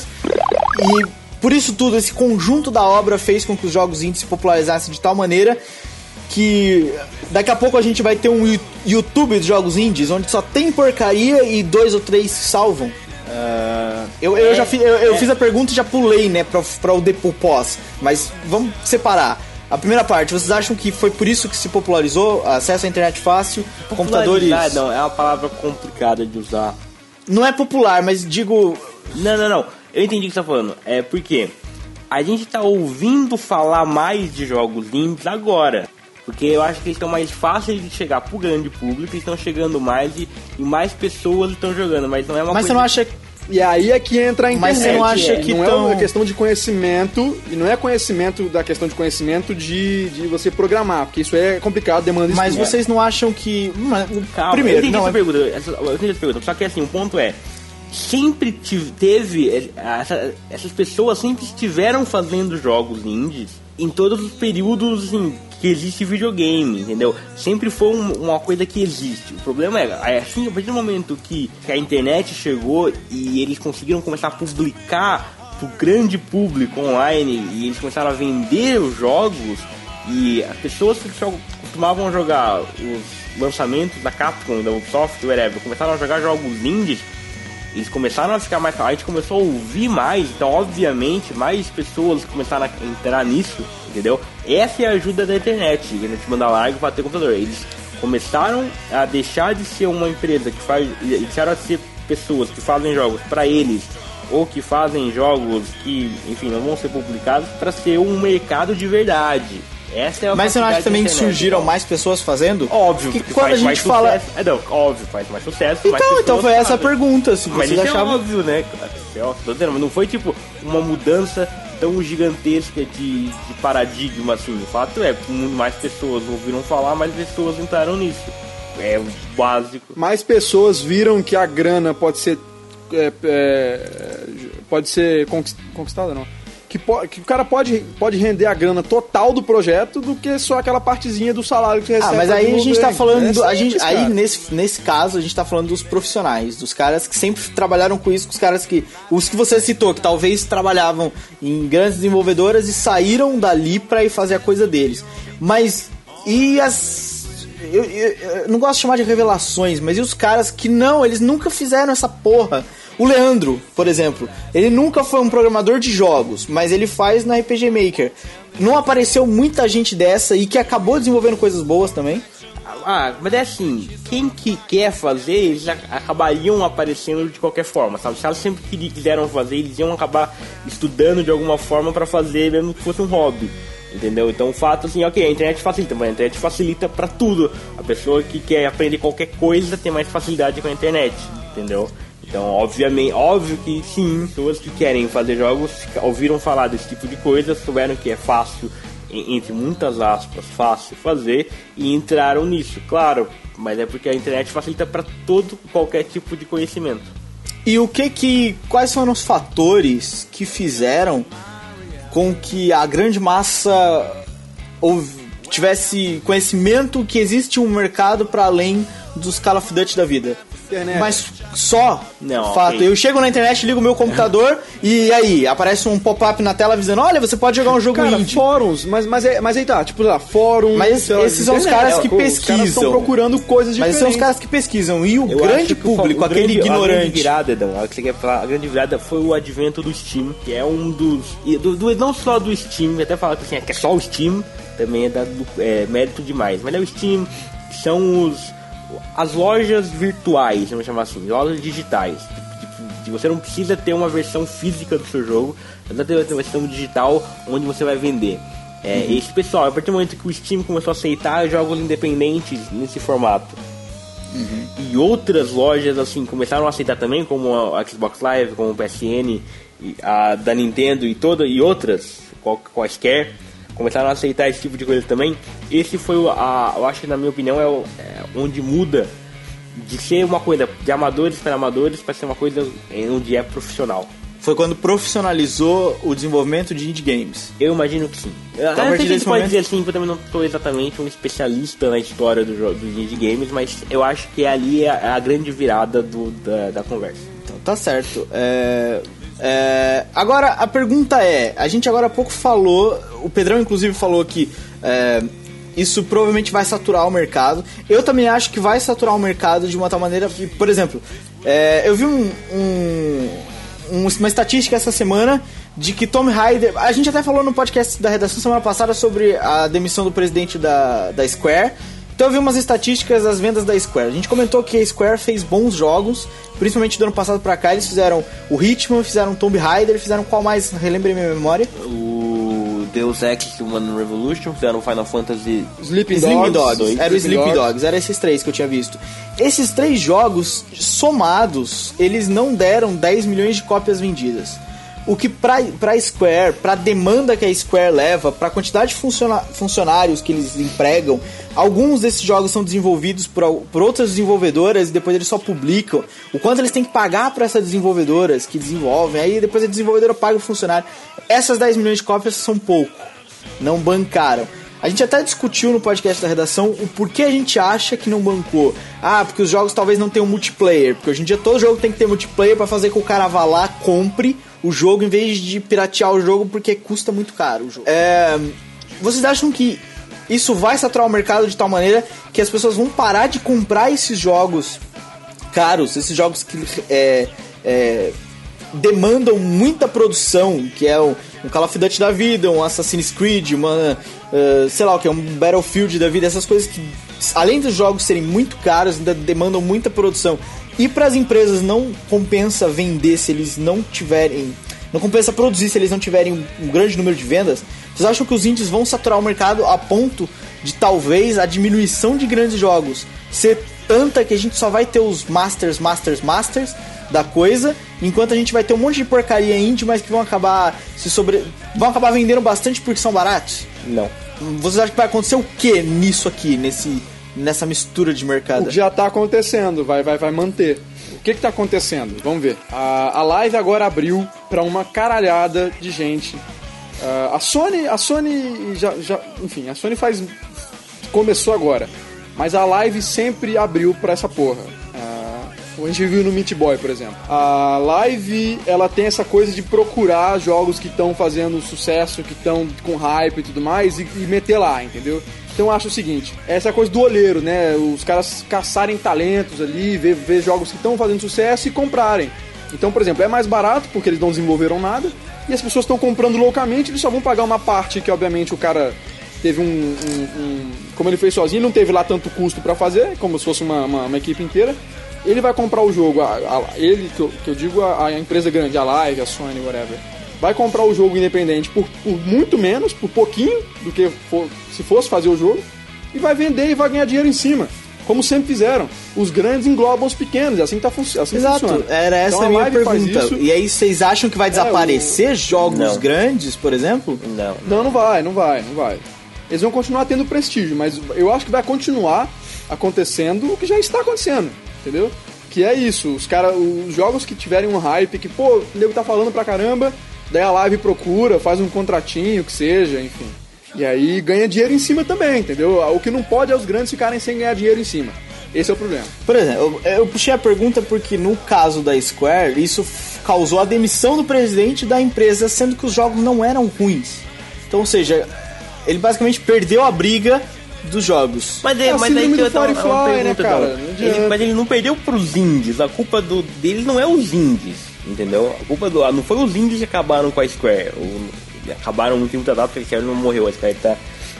E por isso tudo, esse conjunto da obra fez com que os jogos indies se popularizassem de tal maneira que daqui a pouco a gente vai ter um YouTube de jogos indies onde só tem porcaria e dois ou três salvam. Ah, eu, eu já fi- eu, eu fiz a pergunta e já pulei, né, pra, pra o depo pós. Mas vamos separar. A primeira parte, vocês acham que foi por isso que se popularizou? Acesso à internet fácil, computadores. Não, é uma palavra complicada de usar. Não é popular, mas digo. Não, não, não. Eu entendi o que você tá falando. É porque a gente tá ouvindo falar mais de jogos indies agora. Porque eu acho que eles estão mais fáceis de chegar pro grande público, estão chegando mais e, e mais pessoas estão jogando, mas não é uma Mas você coisa... não acha E aí é que entra a internet. Mas você não acha é, que não tão- é uma questão de conhecimento, e não é conhecimento da questão de conhecimento de, de você programar, porque isso é complicado, demanda Mas estudo. vocês não acham que. Mas, Calma, primeiro, eu entendi não, essa é- pergunta, essa- eu entendi essa pergunta, só que assim, o ponto é, sempre tive- teve, eh, essa- essas pessoas sempre estiveram fazendo jogos indies em todos os períodos assim, que existe videogame, entendeu? Sempre foi um- uma coisa que existe. O problema é, é assim, a partir do momento que, que a internet chegou e eles conseguiram começar a publicar pro grande público online e eles começaram a vender os jogos e as pessoas que jogam- costumavam jogar os lançamentos da Capcom, da Ubisoft, whatever, começaram a jogar jogos indies, eles começaram a ficar mais. A gente começou a ouvir mais, então, obviamente, mais pessoas começaram a entrar nisso, entendeu? Essa é a ajuda da internet, a gente manda larga para ter computador. Eles começaram a deixar de ser uma empresa que faz. deixaram a ser pessoas que fazem jogos para eles ou que fazem jogos que, enfim, não vão ser publicados para ser um mercado de verdade. Essa é a Mas você não acha também surgiram então. mais pessoas fazendo? Óbvio, que porque quando faz a gente mais fala. sucesso. É, não, óbvio, faz mais sucesso. mais Então, então pessoas foi essa a pergunta. Se Mas isso é achavam. óbvio, né? é óbvio, mas não foi tipo uma mudança tão gigantesca de, de paradigma assim. O fato é mais pessoas ouviram falar, mais pessoas entraram nisso. É o básico. Mais pessoas viram que a grana pode ser. é, é, pode ser conquist- conquistada, não. Que, que o cara pode, pode render a grana total do projeto do que só aquela partezinha do salário que você recebe. Ah, mas aí a gente tá falando. É do- a gente, aí nesse, nesse caso, a gente tá falando dos profissionais, dos caras que sempre trabalharam com isso, os caras que. Os que você citou, que talvez trabalhavam em grandes desenvolvedoras e saíram dali pra ir fazer a coisa deles. Mas. E as. Eu, eu- eu não gosto de chamar de revelações, mas e os caras que não, eles nunca fizeram essa porra. O Leandro, por exemplo, ele nunca foi um programador de jogos, mas ele faz na RPG Maker. Não apareceu muita gente dessa e que acabou desenvolvendo coisas boas também? Ah, mas é assim, quem que quer fazer, eles ac- acabariam aparecendo de qualquer forma, sabe? Se elas sempre quiseram fazer, eles iam acabar estudando de alguma forma pra fazer, mesmo que fosse um hobby. Entendeu? Então o fato assim, ok, a internet facilita, mas a internet facilita pra tudo. A pessoa que quer aprender qualquer coisa tem mais facilidade com a internet, entendeu? Então, obviamente, óbvio que sim, pessoas que querem fazer jogos ouviram falar desse tipo de coisa, souberam que é fácil, en- entre muitas aspas, fácil fazer e entraram nisso, claro. Mas é porque a internet facilita para todo qualquer tipo de conhecimento. E o que que. Quais foram os fatores que fizeram com que a grande massa tivesse conhecimento que existe um mercado para além dos Call of Duty da vida? Internet. Mas só Não, fato. ok. Eu chego na internet, ligo meu computador e aí aparece um pop-up na tela avisando: olha, você pode jogar um jogo Cara, indie. fóruns, mas, mas, é, mas aí tá, tipo lá, fóruns. Mas lá, esses são os caras que pô, Os caras pesquisam. estão procurando coisas Mas diferentes. são os caras que pesquisam. E o Eu grande público, o aquele grande- A grande ignorante. virada, Edão, a que você quer falar, a grande virada foi o advento do Steam, que é um dos. e do- do- não só do Steam, até falar que assim, é que é só o Steam, também é, dado, é mérito demais. Mas é o Steam, que são os. As lojas virtuais, vamos chamar assim, lojas digitais. Tipo, você não precisa ter uma versão física do seu jogo, você ter uma versão digital onde você vai vender. É, Esse pessoal, a partir do momento que o Steam começou a aceitar jogos independentes nesse formato, e outras lojas assim começaram a aceitar também, como a Xbox Live, como o PSN, a da Nintendo e toda e outras quaisquer começaram a aceitar esse tipo de coisa também. Esse foi o- a, eu acho que na minha opinião é, o- é onde muda de ser uma coisa de amadores para amadores para ser uma coisa onde é profissional. Foi quando profissionalizou o desenvolvimento de indie games. Eu imagino que sim. Eu, a eu partir a desse gente pode momento- dizer assim, porque eu também não sou exatamente um especialista na história do dos indie games, mas eu acho que ali é a, a grande virada do, da, da conversa. Então tá certo. É, é, agora a pergunta é: a gente agora há pouco falou, o Pedrão inclusive falou que é, isso provavelmente vai saturar o mercado. Eu também acho que vai saturar o mercado de uma tal maneira que, por exemplo, é, eu vi um- um- um- uma estatística essa semana de que Tom Raider. A gente até falou no podcast da redação semana passada sobre a demissão do presidente da, da Square. Então eu vi umas estatísticas das vendas da Square. A gente comentou que a Square fez bons jogos, principalmente do ano passado pra cá. Eles fizeram o Hitman, fizeram Tomb Raider, fizeram qual mais? Relembrei minha memória. O Deus Ex Human Revolution, fizeram o Final Fantasy Sleeping, Sleeping Dogs. Dogs. Era o Sleeping Dogs. Era esses três que eu tinha visto. Esses três jogos somados, eles não deram 10 milhões de cópias vendidas. O que pra, Square, pra demanda que a Square leva, pra quantidade de funcionários que eles empregam, alguns desses jogos são desenvolvidos por, por outras desenvolvedoras e depois eles só publicam. O quanto eles têm que pagar pra essas desenvolvedoras que desenvolvem, aí depois a desenvolvedora paga o funcionário. Essas 10 milhões de cópias são pouco não bancaram. A gente até discutiu no podcast da redação o porquê a gente acha que não bancou. Ah, porque os jogos talvez não tenham multiplayer, porque hoje em dia todo jogo tem que ter multiplayer pra fazer com que o cara vá lá, compre o jogo em vez de piratear o jogo porque custa muito caro o jogo. É, vocês acham que isso vai saturar o mercado de tal maneira que as pessoas vão parar de comprar esses jogos caros, esses jogos que é, é, demandam muita produção, que é um, Call of Duty da vida, um Assassin's Creed, uma, eh, sei lá o que, um Battlefield da vida, essas coisas que, além dos jogos serem muito caros, ainda demandam muita produção. E para as empresas não compensa vender se eles não tiverem, não compensa produzir se eles não tiverem um, grande número de vendas. Vocês acham que os indies vão saturar o mercado a ponto de talvez a diminuição de grandes jogos ser tanta que a gente só vai ter os Masters, Masters, Masters da coisa, enquanto a gente vai ter um monte de porcaria indie, mas que vão acabar se sobre vão acabar vendendo bastante porque são baratos? Não. Vocês acham que vai acontecer o que nisso aqui, nesse nessa mistura de O mercado? que já tá acontecendo, vai, vai, vai manter. O que que tá acontecendo? Vamos ver. A, a live agora abriu pra uma caralhada de gente. Ah, a Sony, a Sony já, já, enfim, a Sony faz começou agora, mas a live sempre abriu pra essa porra. Ah, a gente viu no Meat Boy, por exemplo. A live, ela tem essa coisa de procurar jogos que estão fazendo sucesso, que estão com hype e tudo mais, e, e meter lá, entendeu? Então eu acho o seguinte, essa coisa do olheiro, né? Os caras caçarem talentos ali, ver, ver jogos que estão fazendo sucesso e comprarem. Então, por exemplo, é mais barato porque eles não desenvolveram nada e as pessoas estão comprando loucamente, eles só vão pagar uma parte que, obviamente, o cara teve um. um- um- como ele fez sozinho, não teve lá tanto custo pra fazer, como se fosse uma, uma- uma equipe inteira. Ele vai comprar o jogo, a- a- ele, que eu, que eu digo, a, a empresa grande, a Live, a Sony, whatever, vai comprar o jogo independente por, por muito menos, por pouquinho do que for- se fosse fazer o jogo, e vai vender e vai ganhar dinheiro em cima. Como sempre fizeram. Os grandes englobam os pequenos, é assim que tá assim Exato, funciona. era essa Então, a minha pergunta. isso. E aí vocês acham que vai desaparecer jogos Não. grandes, por exemplo? Não. Não, não vai, não vai, não vai. Eles vão continuar tendo prestígio, mas eu acho que vai continuar acontecendo o que já está acontecendo, entendeu? Que é isso, os cara, os jogos que tiverem um hype, que, pô, o nego tá falando pra caramba, daí a live procura, faz um contratinho, que seja, enfim. E aí ganha dinheiro em cima também, entendeu? O que não pode é os grandes ficarem sem ganhar dinheiro em cima. Esse é o problema. Por exemplo, eu, eu puxei a pergunta porque no caso da Square, isso causou a demissão do presidente da empresa, sendo que os jogos não eram ruins. Então, ou seja, ele basicamente perdeu a briga dos jogos. Mas, É é, mas tem outra- uma Firefly, né, pergunta, cara? Não adianta. Ele- mas ele não perdeu pros indies. A culpa do, dele não é os indies, entendeu? A culpa do. Não foi os indies que acabaram com a Square. Acabaram não tem muita data porque a Square não morreu. A Square tá,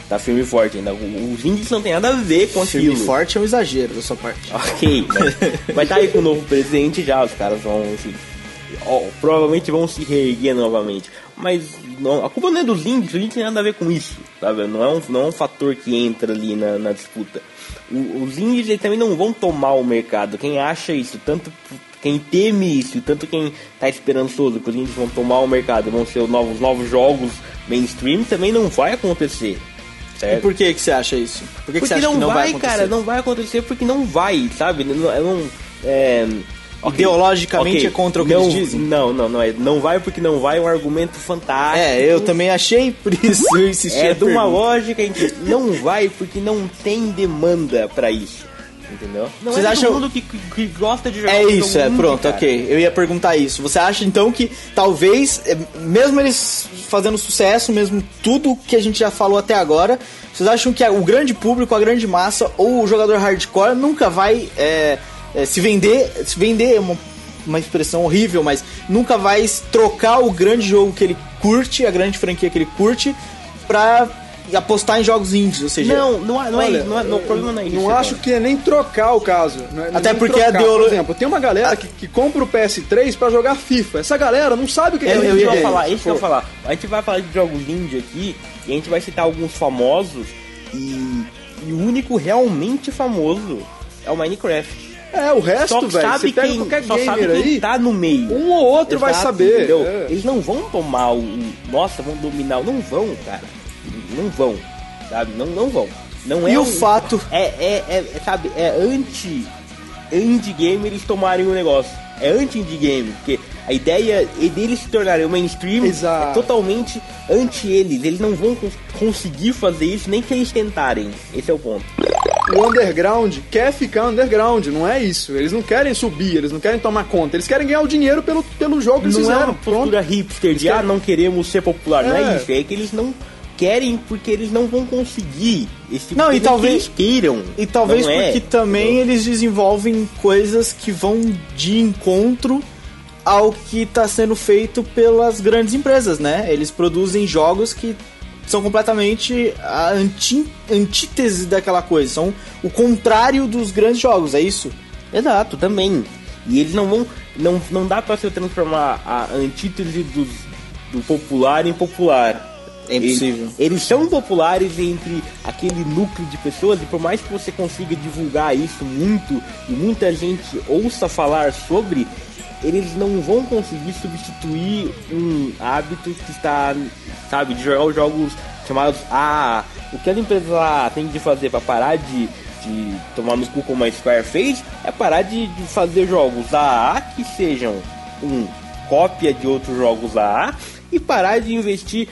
tá firme e forte ainda. Os indies não tem nada a ver com Firme aquilo. e forte é um exagero da sua parte. Ok, mas, mas tá aí com o novo presidente já, os caras vão, enfim. ó, provavelmente vão se reerguer novamente. Mas não, a culpa não é dos indies, o indie tem nada a ver com isso, sabe? Não é um, não é um fator que entra ali na, na disputa. O, os eles também não vão tomar o mercado. Quem acha isso, tanto quem teme isso, tanto quem tá esperançoso que os indies vão tomar o mercado, vão ser os novos, novos jogos mainstream, também não vai acontecer. E Certo? por que, que você acha isso? Por que, que Porque você acha não, que não vai, vai, acontecer? cara, não vai acontecer porque não vai, sabe? Não, não, é, ok. Ideologicamente Ok, é contra o que não, eles dizem? Não, não, não é. Não vai porque não vai é um argumento fantástico. É, eu também achei, por isso eu insisti. É de uma lógica em que não vai porque não tem demanda pra isso. Entendeu? Não Vocês é acham- todo mundo que, que- gosta de jogar É isso, é pronto, cara. ok. Eu ia perguntar isso. Você acha então que talvez, é, mesmo eles fazendo sucesso, mesmo tudo que a gente já falou até agora, vocês acham que o grande público, a grande massa ou o jogador hardcore nunca vai é, é, se vender? Se vender é uma, uma expressão horrível, mas nunca vai trocar o grande jogo que ele curte, a grande franquia que ele curte, pra apostar em jogos indies, ou seja, Não, não, é- não Olha, é, não é, não, o problema não é isso. Não acho que é nem trocar o caso. É- Até porque a trocar. ideolo- Por exemplo, tem uma galera que, que compra o PS3 pra jogar FIFA. Essa galera não sabe o que É, é eu, eu ia falar, isso que eu falar. A gente vai falar de jogos indie aqui e a gente vai citar alguns famosos e, e o único realmente famoso é o Minecraft. É, o resto, velho, sabe você pega quem, qualquer só sabe gamer quem aí, tá no meio. um ou outro vai Exato, saber. entendeu? é. Eles não vão tomar o, o- Nossa, vão dominar. Não vão, cara. Não vão. Sabe? Não, não vão. Não é E o um- fato- É, é, é, é, sabe, é anti. Indie game eles tomarem o negócio. É anti-indie game, porque a ideia é deles se tornarem o mainstream Exato. é totalmente anti eles. Eles não vão cons- conseguir fazer isso nem que eles tentarem. Esse é o ponto. O underground quer ficar underground, não é isso. Eles não querem subir, eles não querem tomar conta, eles querem ganhar o dinheiro pelo, pelo jogo que eles não é fizeram. uma postura hipster de ah, não queremos ser popular, não é É. isso. É que eles não querem porque eles não vão conseguir. Esse tipo Não, de e que talvez- eles queiram. E talvez Não é, porque também eles desenvolvem coisas que vão de encontro ao que está sendo feito pelas grandes empresas, né? Eles produzem jogos que são completamente a anti, antítese daquela coisa, são o contrário dos grandes jogos, é isso? Exato, também. E eles não vão. Não, não dá pra se transformar a antítese dos, do popular em popular. É impossível. Eles, eles são populares entre aquele núcleo de pessoas e por mais que você consiga divulgar isso muito e muita gente ouça falar sobre, eles não vão conseguir substituir um hábito que está, sabe, de jogar os jogos chamados A. O que as empresas lá têm de fazer para parar de, de tomar no cu como a Square fez é parar de, de fazer jogos AA que sejam um cópia de outros jogos AA e parar de investir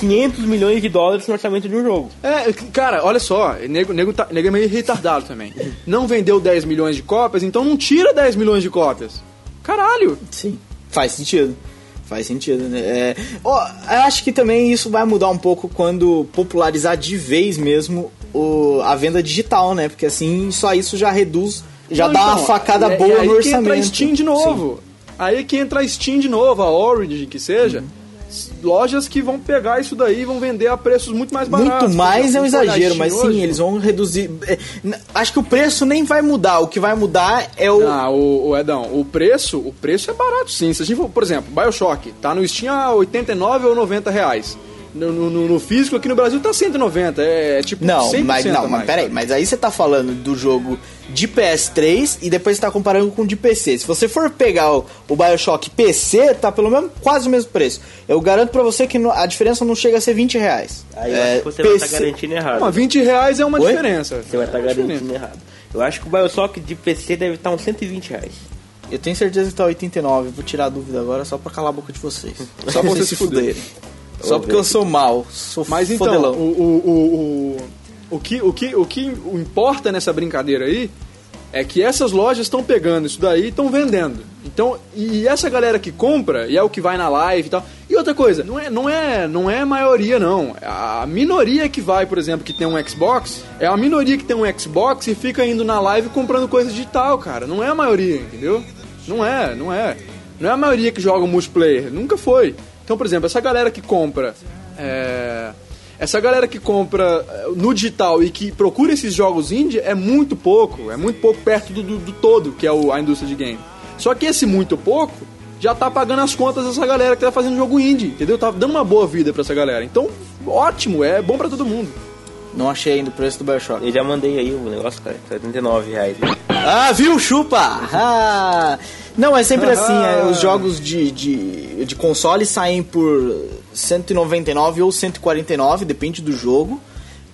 500 milhões de dólares no orçamento de um jogo. É, cara, olha só, nego, nego, tá, nego é meio retardado também. Não vendeu 10 milhões de cópias, então não tira 10 milhões de cópias. Caralho! Sim. Faz sentido. Faz sentido, né? É, ó, eu acho que também isso vai mudar um pouco quando popularizar de vez mesmo o, a venda digital, né? Porque assim, só isso já reduz, já Não, dá uma então, facada é- boa é aí no que orçamento. entra a Steam de novo. Aí que entra a Steam de novo, a Origin, que seja. S- Lojas que vão pegar isso daí e vão vender a preços muito mais baratos. Muito mais é um exagero, mas sim, hoje, eles vão reduzir. é, Acho que o preço nem vai mudar. O que vai mudar é o. Ah, o, o Edão, o preço, o preço é barato sim. Se a gente for, por exemplo, Bioshock, tá no Steam a 89 ou 90 reais. No, no- no físico aqui no Brasil tá 190, é, é tipo Não, 100% mas não, mais, mas peraí, sabe? mas aí você tá falando do jogo de PS3 e depois você tá comparando com o de PC. Se você for pegar o, o BioShock PC, tá pelo menos quase o mesmo preço. Eu garanto pra você que no- a diferença não chega a ser 20 reais. Aí eu É, acho que você vai estar PC garantindo errado. Mas 20 reais é uma Oi? diferença. Você vai estar É uma garantindo errado. Eu acho que o Bioshock de PC deve estar uns 120 reais. Eu tenho certeza que tá 89, vou tirar a dúvida agora só pra calar a boca de vocês. Só pra vocês se fuderem. Só porque eu sou mal, sou Mas então, o, o, o, que, o, que, o que importa nessa brincadeira aí é que essas lojas estão pegando isso daí e estão vendendo. Então, e essa galera que compra, e é o que vai na live e tal. E outra coisa, não é, não é, não é a maioria não. A minoria que vai, por exemplo, que tem um Xbox, é a minoria que tem um Xbox e fica indo na live comprando coisa digital, cara. Não é a maioria, entendeu? Não é, não é. Não é a maioria que joga multiplayer, nunca foi. Então, por exemplo, essa galera que compra é, essa galera que compra é, no digital e que procura esses jogos indie é muito pouco, é muito pouco perto do, do- do todo que é o- a indústria de game. Só que esse muito pouco já tá pagando as contas dessa galera que tá fazendo jogo indie, entendeu? Tá dando uma boa vida pra essa galera. Então, ótimo, é bom pra todo mundo. Não achei ainda o preço do Bioshock. Eu já mandei aí o negócio, cara, 79 reais. Ah, viu, chupa! Ah. Não, é sempre Ah. assim, é, os jogos de, de, de console saem por 199 ou 149, depende do jogo.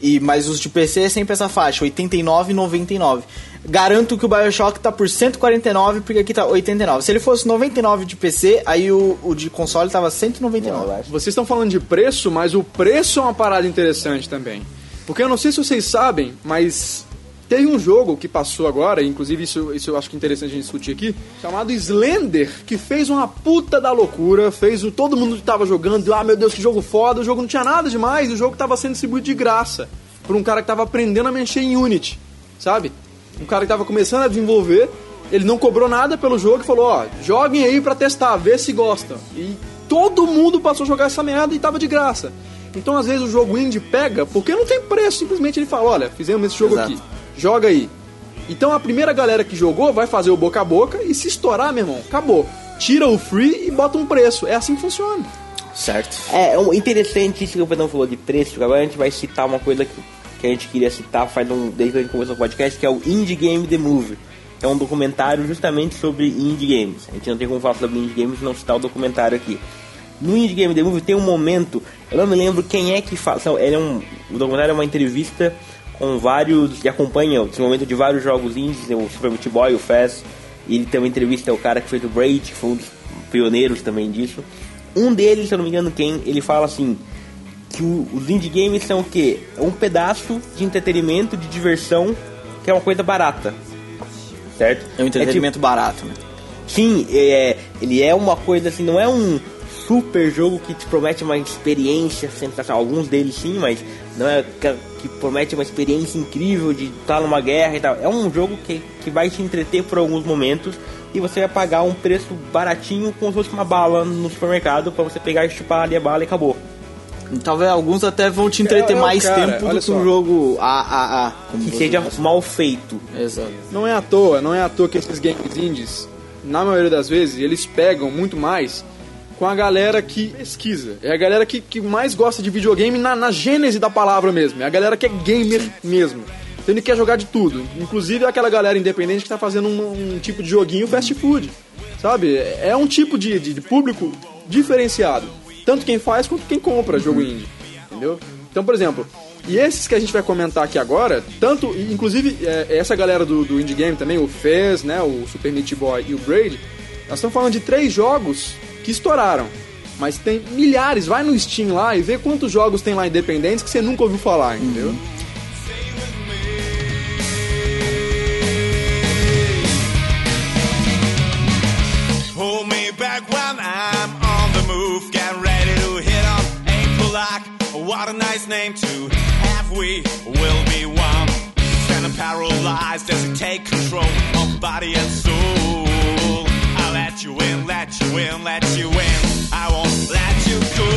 E, mas os de PC é sempre essa faixa, 89 e 99. Garanto que o Bioshock tá por 149, porque aqui tá 89. Se ele fosse 99 de PC, aí o, o de console tava 199. Vocês estão falando de preço, mas o preço é uma parada interessante também. Porque eu não sei se vocês sabem, mas teve um jogo que passou agora, inclusive isso, isso eu acho que é interessante a gente discutir aqui, chamado Slender, que fez uma puta da loucura, fez o todo mundo que tava jogando, ah meu Deus, que jogo foda, o jogo não tinha nada demais, o jogo tava sendo distribuído de graça por um cara que tava aprendendo a mexer em Unity, sabe? Um cara que tava começando a desenvolver, ele não cobrou nada pelo jogo e falou, ó, joguem aí pra testar, vê se gostam. E todo mundo passou a jogar essa merda e tava de graça. Então, às vezes, o jogo indie pega porque não tem preço. Simplesmente ele fala: olha, fizemos esse jogo Exato. aqui, joga aí. Então, a primeira galera que jogou vai fazer o boca a boca e se estourar, meu irmão, acabou. Tira o free e bota um preço. É assim que funciona. Certo. É, é um- interessante isso que o Pedrão falou de preço, agora a gente vai citar uma coisa que, que a gente queria citar faz um, desde que a gente começou o podcast, que é o Indie Game The Movie. É um documentário justamente sobre indie games. A gente não tem como falar sobre indie games e não citar o documentário aqui. No Indie Game The Movie tem um momento, eu não me lembro quem é que fala. são- Ele é um, o documentário é uma entrevista com vários. que acompanha o desenvolvimento de vários jogos indies, o Super Meat Boy, o Fast. E ele tem uma entrevista, é o cara que fez o Braid, que foi um dos pioneiros também disso. Um deles, se eu não me engano quem, ele fala assim que o- os indie games são o quê? É um pedaço de entretenimento, de diversão, que é uma coisa barata. Certo? É um entretenimento barato, né? tipo, sim, é, ele é uma coisa assim, não é um super jogo que te promete uma experiência sensacional. Alguns deles sim, mas não é que, que promete uma experiência incrível de estar numa guerra e tal. É um jogo que, que vai te entreter por alguns momentos e você vai pagar um preço baratinho como se fosse uma bala no supermercado para você pegar e chupar ali a bala e acabou. Talvez alguns até vão te entreter É, é mais cara, tempo do que um jogo AAA. como Que seja diz. mal feito. Exato. Não é à toa, não é à toa que esses games indies, na maioria das vezes, eles pegam muito mais com a galera que pesquisa. É a galera que, que mais gosta de videogame na, na gênese da palavra mesmo. É a galera que é gamer mesmo. Então ele quer jogar de tudo. Inclusive é aquela galera independente que tá fazendo um, um tipo de joguinho fast food. Sabe? É um tipo de, de, de público diferenciado. Tanto quem faz quanto quem compra jogo indie. Entendeu? Então, por exemplo, e esses que a gente vai comentar aqui agora, tanto, inclusive, é, essa galera do, do indie game também, o Fez, né, o Super Meat Boy e o Braid, nós estamos falando de três jogos que estouraram. Mas tem milhares, vai no Steam lá e vê quantos jogos tem lá independentes que você nunca ouviu falar, entendeu? What a nice name to have. We will be one. Standing paralyzed as you take control of body and soul. Let you in, let you in, let you in. I won't let you go.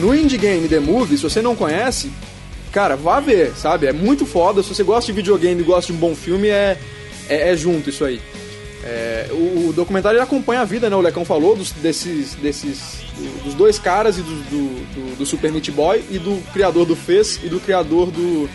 No Indie Game The Movie, se você não conhece, cara, vá ver, sabe? É muito foda. Se você gosta de videogame e gosta de um bom filme, é, é, é junto isso aí. É, o, documentário acompanha a vida, né? O Lecão falou dos, desses, desses, do- dos dois caras e do, do, do- Super Meat Boy e do criador do Fez e do criador do.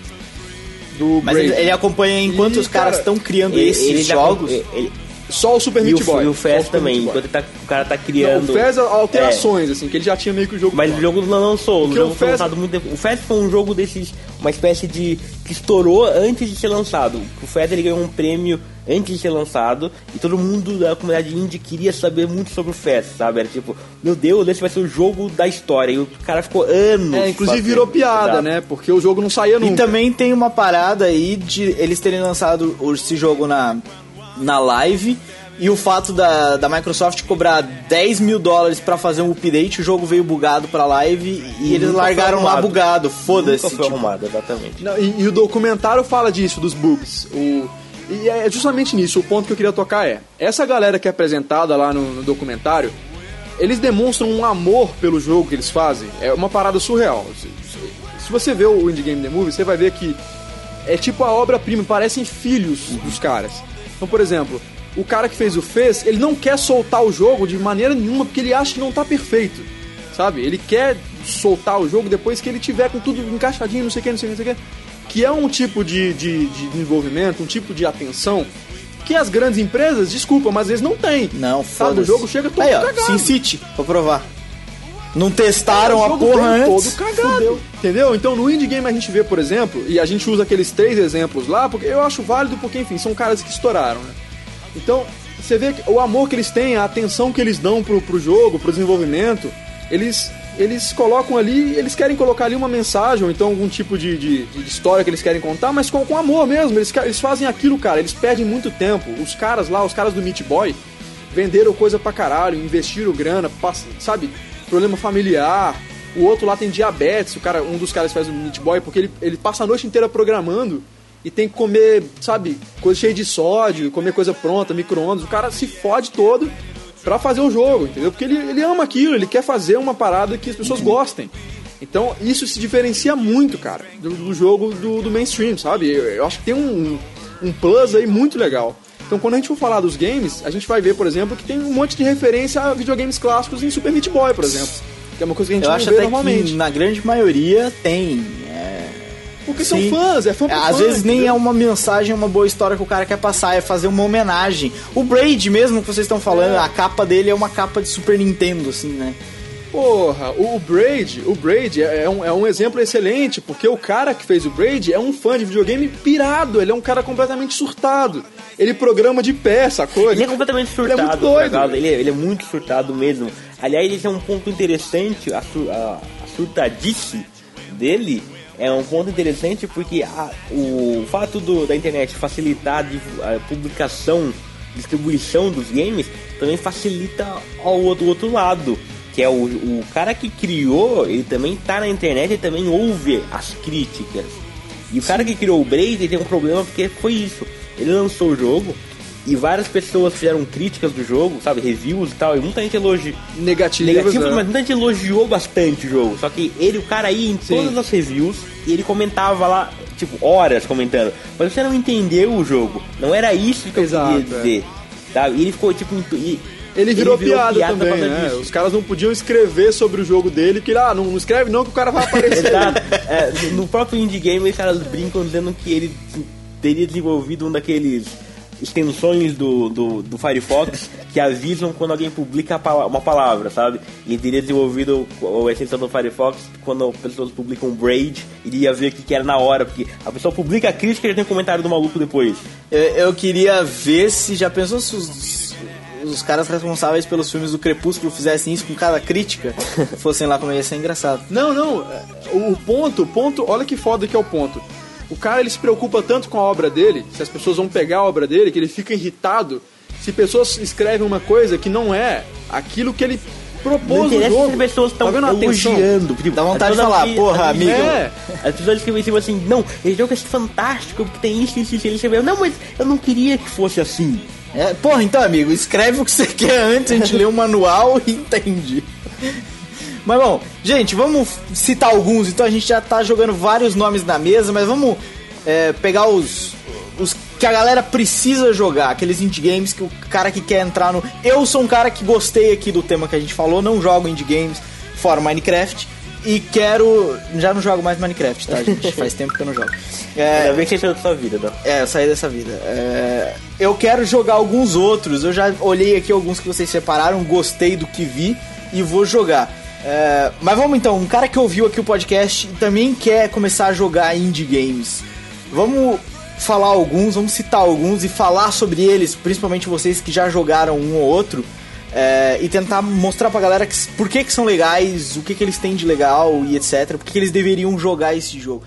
do Mas ele, Braid. ele acompanha enquanto E, os caras cara, estão criando Ele- esses ele jogos. ele- Só o Super Meat o, Boy. e o Fez também, enquanto tá- o cara tá Não, criando. o Fez É. alterações, assim, que ele já tinha meio que o jogo Mas o jogo não lançou, o jogo o foi Fez- lançado muito tempo. O Fez foi um jogo desses, uma espécie de. que estourou antes de ser lançado. O Fez ele ganhou um prêmio antes de ser lançado e todo mundo da comunidade indie queria saber muito sobre o Fez, sabe? Era tipo, meu Deus, esse vai ser o jogo da história. E o cara ficou anos. É, inclusive fazendo. virou piada, Exato. né? Porque o jogo não saía nunca. E também tem uma parada aí de eles terem lançado esse jogo na, na live e o fato da, da Microsoft cobrar 10 mil dólares pra fazer um update, o jogo veio bugado pra live e, eles largaram lá bugado. Foda-se. Tipo. arrumado, exatamente. Não, e, e o documentário fala disso, dos bugs. O, e é justamente nisso, o ponto que eu queria tocar é: essa galera que é apresentada lá no, no documentário, eles demonstram um amor pelo jogo que eles fazem. É uma parada surreal. Se, se- se você vê o Indie Game The Movie, você vai ver que é tipo a obra-prima, parecem filhos dos caras. Então, por exemplo, o cara que fez o Fez, ele não quer soltar o jogo de maneira nenhuma porque ele acha que não tá perfeito, sabe? Ele quer soltar o jogo depois que ele tiver com tudo encaixadinho, não sei o que, não sei o que, não sei o que. Que é um tipo de, de, de desenvolvimento, um tipo de atenção que as grandes empresas, desculpa, mas eles não têm. Não, Sabe, foda o jogo chega todo Aí, ó, cagado. Sin City, vou provar. Não testaram O a porra antes. todo cagado. fudeu. Entendeu? Então no indie game a gente vê, por exemplo, e a gente usa aqueles três exemplos lá, porque eu acho válido porque, enfim, são caras que estouraram, né? Então, você vê que o amor que eles têm, a atenção que eles dão pro, pro jogo, pro desenvolvimento, eles, eles colocam ali, eles querem colocar ali uma mensagem, ou então algum tipo de, de, de história que eles querem contar, mas com, com amor mesmo. Eles, eles fazem aquilo, cara, eles perdem muito tempo. Os caras lá, os caras do Meat Boy, venderam coisa pra caralho, investiram grana, pass- sabe? Problema familiar. O outro lá tem diabetes, o cara, um dos caras faz o Meat Boy, porque ele, ele passa a noite inteira programando e tem que comer, sabe, coisa cheia de sódio, comer coisa pronta, micro-ondas. O cara se fode todo pra fazer o jogo, entendeu? Porque ele, ele ama aquilo, ele quer fazer uma parada que as pessoas gostem. Então, isso se diferencia muito, cara, do, do jogo do, do mainstream, sabe? Eu, eu acho que tem um, um plus aí muito legal. Então, quando a gente for falar dos games, a gente vai ver, por exemplo, que tem um monte de referência a videogames clássicos em Super Meat Boy, por exemplo. Que é uma coisa que a gente Eu não acho vê até normalmente. que na grande maioria tem. é, Porque sim. são fãs, é fã por Às fã, vezes nem é entendeu? uma mensagem, uma boa história que o cara quer passar, é fazer uma homenagem. O Braid mesmo que vocês estão falando, É. a capa dele é uma capa de Super Nintendo, assim, né? Porra, o, Braid, o Braid é, é um, é um exemplo excelente, porque o cara que fez o Braid é um fã de videogame pirado, ele é um cara completamente surtado. Ele programa de pé, sacou? Ele é completamente Ele é surtado, muito doido. tá ele, é, ele é muito surtado mesmo. Aliás, esse é um ponto interessante, a, sur- a, a surtadice dele é um ponto interessante porque a- o fato do- da internet facilitar a, publicação, distribuição dos games, também facilita ao outro, outro lado. Que é o, o cara que criou, ele também tá na internet e também ouve as críticas. E o cara que criou o Braid tem um problema porque foi isso. Ele lançou o jogo e várias pessoas fizeram críticas do jogo, sabe? Reviews e tal. E muita gente elogiou. Negativas, Negativo, né? mas muita gente elogiou bastante o jogo. Só que ele, o cara ia em Sim. todas as reviews e ele comentava lá, tipo, horas comentando. Mas você não entendeu o jogo. Não era isso que eu Exato, queria dizer. Sabe? E ele ficou tipo. e- Ele virou, piada, por também, né? disso. Os caras não podiam escrever sobre o jogo dele, que ah, não, não escreve não que o cara vai aparecer. É, no próprio indie game, os caras brincam dizendo que ele teria desenvolvido um daqueles extensões do, do, do Firefox que avisam quando alguém publica uma palavra, sabe? E teria desenvolvido a extensão do Firefox quando pessoas publicam Braid, iria ver o que, era na hora, porque a pessoa publica a crítica e já tem um comentário do maluco depois. Eu, eu queria ver se já pensou se os, os caras responsáveis pelos filmes do Crepúsculo fizessem isso com cada crítica, fossem lá como ia ser engraçado. Não, não. O ponto, o ponto, olha que foda que é o ponto. O cara ele se preocupa tanto com a obra dele, se as pessoas vão pegar a obra dele, que ele fica irritado se pessoas escrevem uma coisa que não é aquilo que ele Não propôs no jogo. as pessoas estão Tá elogiando. Tipo, Dá vontade de falar, que- porra, amigo. É. As pessoas escrevem tipo assim, não, esse jogo é fantástico, porque tem isso, isso, isso. Ele escreveu, não, mas eu não queria que fosse assim. É, porra, então, amigo, escreve o que você quer antes, a gente lê o manual e entende. Mas bom, gente, vamos citar alguns. Então a gente já tá jogando vários nomes na mesa, mas vamos é, pegar os, os que a galera precisa jogar, aqueles indie games que o cara que quer entrar no. Eu sou um cara que gostei aqui do tema que a gente falou, não jogo indie games fora Minecraft. E quero. Já não jogo mais Minecraft, tá, gente? Faz tempo que eu não jogo. É, Ainda bem que você saiu da sua vida, não. é, eu saí dessa vida. É, eu quero jogar alguns outros. Eu já olhei aqui alguns que vocês separaram, gostei do que vi e vou jogar. É, mas vamos então, um cara que ouviu aqui o podcast e também quer começar a jogar indie games. Vamos falar alguns, vamos citar alguns e falar sobre eles, principalmente vocês que já jogaram um ou outro. é, e tentar mostrar pra galera que, por que, que são legais, o que, que eles têm de legal e etc. Por que, que eles deveriam jogar esse jogo.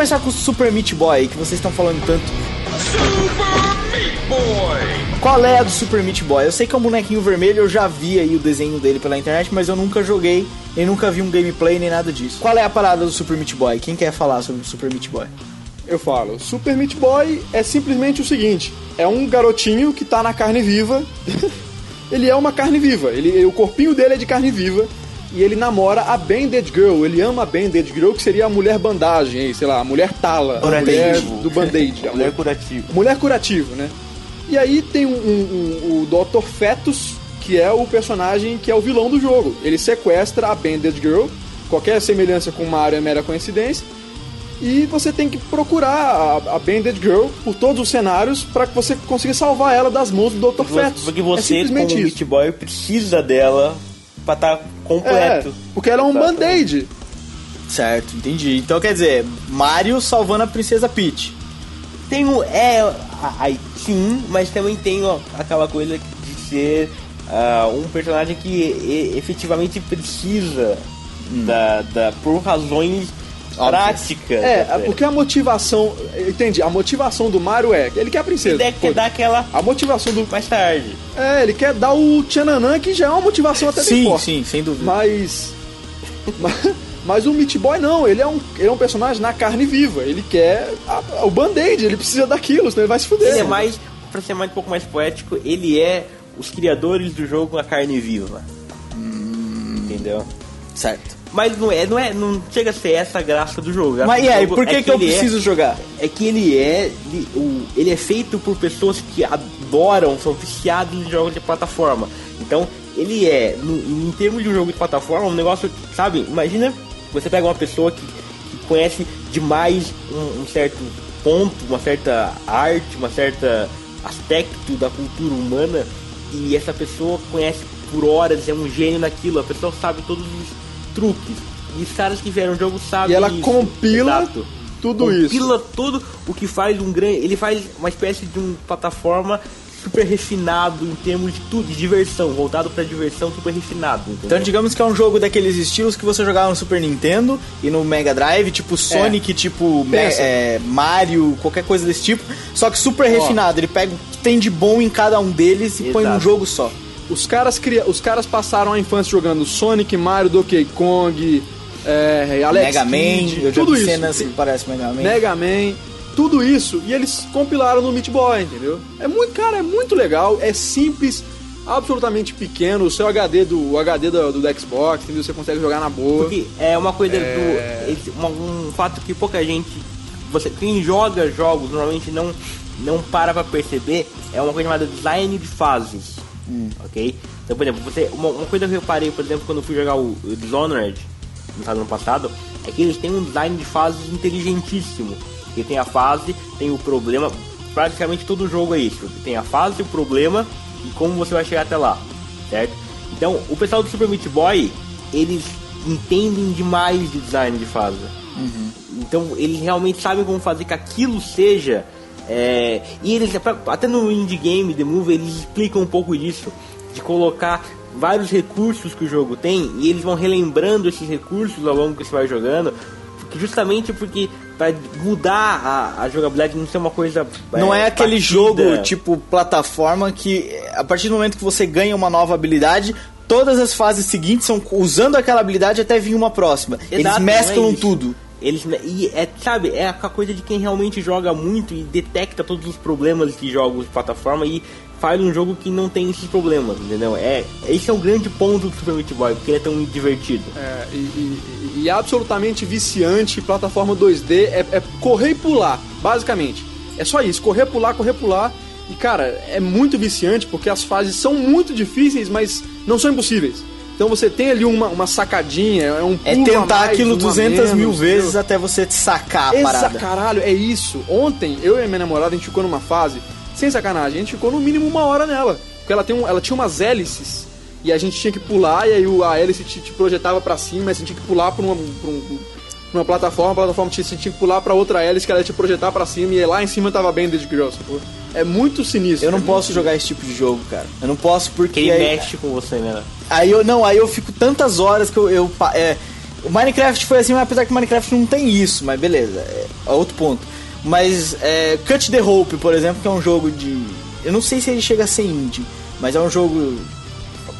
Começar com o Super Meat Boy, que vocês estão falando tanto. Qual é a do Super Meat Boy? Eu sei que é um bonequinho vermelho, eu já vi aí o desenho dele pela internet, mas eu nunca joguei e nunca vi um gameplay nem nada disso. Qual é a parada do Super Meat Boy? Quem quer falar sobre o Super Meat Boy? Eu falo, Super Meat Boy é simplesmente o seguinte: é um garotinho que tá na carne viva. ele é uma carne viva. Ele, o corpinho dele é de carne viva. E ele namora a Bandage Girl. Ele ama a Bandage Girl, que seria a mulher bandagem, sei lá, a mulher tala. A Curativo. mulher do band-aid. a Mulher curativa. Mulher curativo, né? E aí tem um, um- um- o Dr. Fetus, que é o personagem que é o vilão do jogo. Ele sequestra a Bandage Girl. Qualquer semelhança com Mario é mera coincidência. E você tem que procurar a, a Bandage Girl por todos os cenários para que você consiga salvar ela das mãos do Dr. Fetus. Porque é você, como simplesmente isso. Meat Boy, precisa dela pra estar É, completo. porque ela é um band-aid. Certo, entendi. Então quer dizer, Mario salvando a Princesa Peach. Tem um. É. a- Aí sim, mas também tem ó, aquela coisa de ser ah, um personagem que e- efetivamente precisa da, da. por razões práticas. É, até. porque a motivação. Entendi, a motivação do Mario é. Ele quer a princesa. Ele quer Pô, dar aquela. A motivação do. mais tarde. É, ele quer dar o Tchananã, que já é uma motivação até bem Sim, forte. sim, sem dúvida. Mas. mas- Mas o Meat Boy não, ele é um, ele é um personagem na carne viva. Ele quer a- o band-aid, ele precisa daquilo, senão ele vai se fuder. Ele é mais, pra ser mais um pouco mais poético, ele é os criadores do jogo na carne viva. Entendeu? Certo. Mas não é, não é, não chega a ser essa a graça do jogo. Mas e do jogo por que, é que eu ele é- preciso jogar? é que ele é ele é feito por pessoas que adoram, são viciados em jogos de plataforma. Então, ele é, no- em termos de um jogo de plataforma, um negócio, sabe? Imagina você pega uma pessoa que, que conhece demais um, um certo ponto, uma certa arte, uma certa aspecto da cultura humana e essa pessoa conhece por horas, é um gênio naquilo, a pessoa sabe todos os truques. E os caras que vieram o jogo sabem E ela isso. compila Exato tudo isso. compila tudo o que faz um grande. Ele faz uma espécie de um plataforma super refinado em termos de tudo, de diversão, voltado pra diversão super refinado. Entendeu? Então digamos que é um jogo daqueles estilos que você jogava no Super Nintendo e no Mega Drive, tipo Sonic, tipo Me- Pensa. é, Mario, qualquer coisa desse tipo, só que super refinado. Ele pega o que tem de bom em cada um deles e põe num Exato. jogo só. Os caras, cria... Os caras passaram a infância jogando Sonic, Mario, Donkey Kong, é, Alex Mega Man, eu já tudo isso. cenas que parece Mega Man. Mega Man, tudo isso, e eles compilaram no Meat Boy, entendeu? É muito, cara, é muito legal, é simples, absolutamente pequeno, o seu HD do o HD do, do Xbox, entendeu? Você consegue jogar na boa. Porque é uma coisa É. do. uma- um fato que pouca gente. Você, quem joga jogos normalmente não, não para pra perceber é uma coisa chamada design de fases. Ok? Então, por exemplo, você, uma, uma coisa que eu reparei, por exemplo, quando eu fui jogar o, o Dishonored no ano passado, é que eles têm um design de fases inteligentíssimo. Porque tem a fase, tem o problema. Praticamente todo jogo é isso. Tem a fase, o problema e como você vai chegar até lá. Certo? Então, o pessoal do Super Meat Boy, eles entendem demais de design de fase. Então, eles realmente sabem como fazer que aquilo seja. É, e eles, até no indie game, The Move, eles explicam um pouco disso. De colocar vários recursos que o jogo tem e eles vão relembrando esses recursos ao longo que você vai jogando. Justamente porque para mudar a, a jogabilidade não ser uma coisa. Não é aquele batida. jogo tipo plataforma que a partir do momento que você ganha uma nova habilidade, todas as fases seguintes são usando aquela habilidade até vir uma próxima. Eles Exato, mesclam é tudo. Eles e é, sabe, é a coisa de quem realmente joga muito e detecta todos os problemas de jogos de plataforma e faz um jogo que não tem esses problemas, entendeu? É, esse é o grande ponto do Super Meat Boy, porque ele é tão divertido. É, e, e- e absolutamente viciante, plataforma 2D, é, é correr e pular, basicamente. É só isso, correr, pular, correr, pular. E cara, é muito viciante porque as fases são muito difíceis, mas não são impossíveis. Então você tem ali uma, uma sacadinha, é um É a tentar mais, aquilo um a 200 mil vezes entendeu? até você sacar a Exa parada. caralho, é isso. Ontem, eu e a minha namorada, a gente ficou numa fase, sem sacanagem, a gente ficou no mínimo uma hora nela. Porque ela, tem um, ela tinha umas hélices, e a gente tinha que pular, e aí a hélice te, te projetava pra cima, mas você tinha que pular pra uma, pra um- pra uma plataforma, a plataforma você tinha que pular pra outra hélice, que ela ia te projetar pra cima, e lá em cima tava Bandage Girl, sacou? É muito sinistro. Eu não é posso muito jogar esse tipo de jogo, cara. Eu não posso porque Que ele aí, mexe com você, né? Aí eu não, aí eu fico tantas horas que eu, eu é, O Minecraft foi assim, apesar que o Minecraft não tem isso, mas beleza, é outro ponto. Mas é, Cut the Hope, por exemplo, que é um jogo de. Eu não sei se ele chega a ser indie, mas é um jogo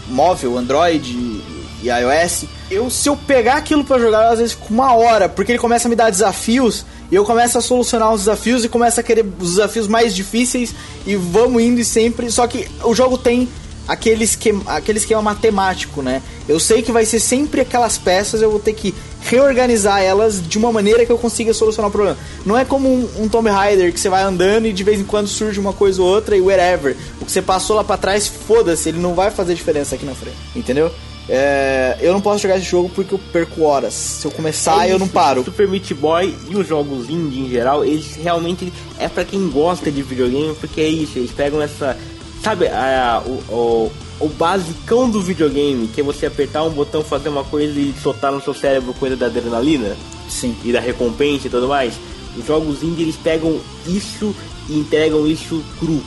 móvel, Android e, iOS. Eu, se eu pegar aquilo pra jogar, eu, às vezes fico uma hora, porque ele começa a me dar desafios e eu começo a solucionar os desafios e começo a querer os desafios mais difíceis e vamos indo e sempre. Só que o jogo tem aquele esquema, aquele esquema matemático, né? Eu sei que vai ser sempre aquelas peças, eu vou ter que reorganizar elas de uma maneira que eu consiga solucionar o problema. Não é como um, um Tomb Raider que você vai andando e de vez em quando surge uma coisa ou outra e whatever. O que você passou lá pra trás, foda-se, ele não vai fazer diferença aqui na frente, entendeu? É, eu não posso jogar esse jogo porque eu perco horas. Se eu começar, É eu não paro. Super Meat Boy e os jogos indie em geral, eles realmente é pra quem gosta de videogame, porque é isso, eles pegam essa. Sabe, a, o, o, o basicão do videogame, que é você apertar um botão, fazer uma coisa e soltar no seu cérebro coisa da adrenalina Sim. e da recompensa e tudo mais. Os jogos indie eles pegam isso e entregam isso cru,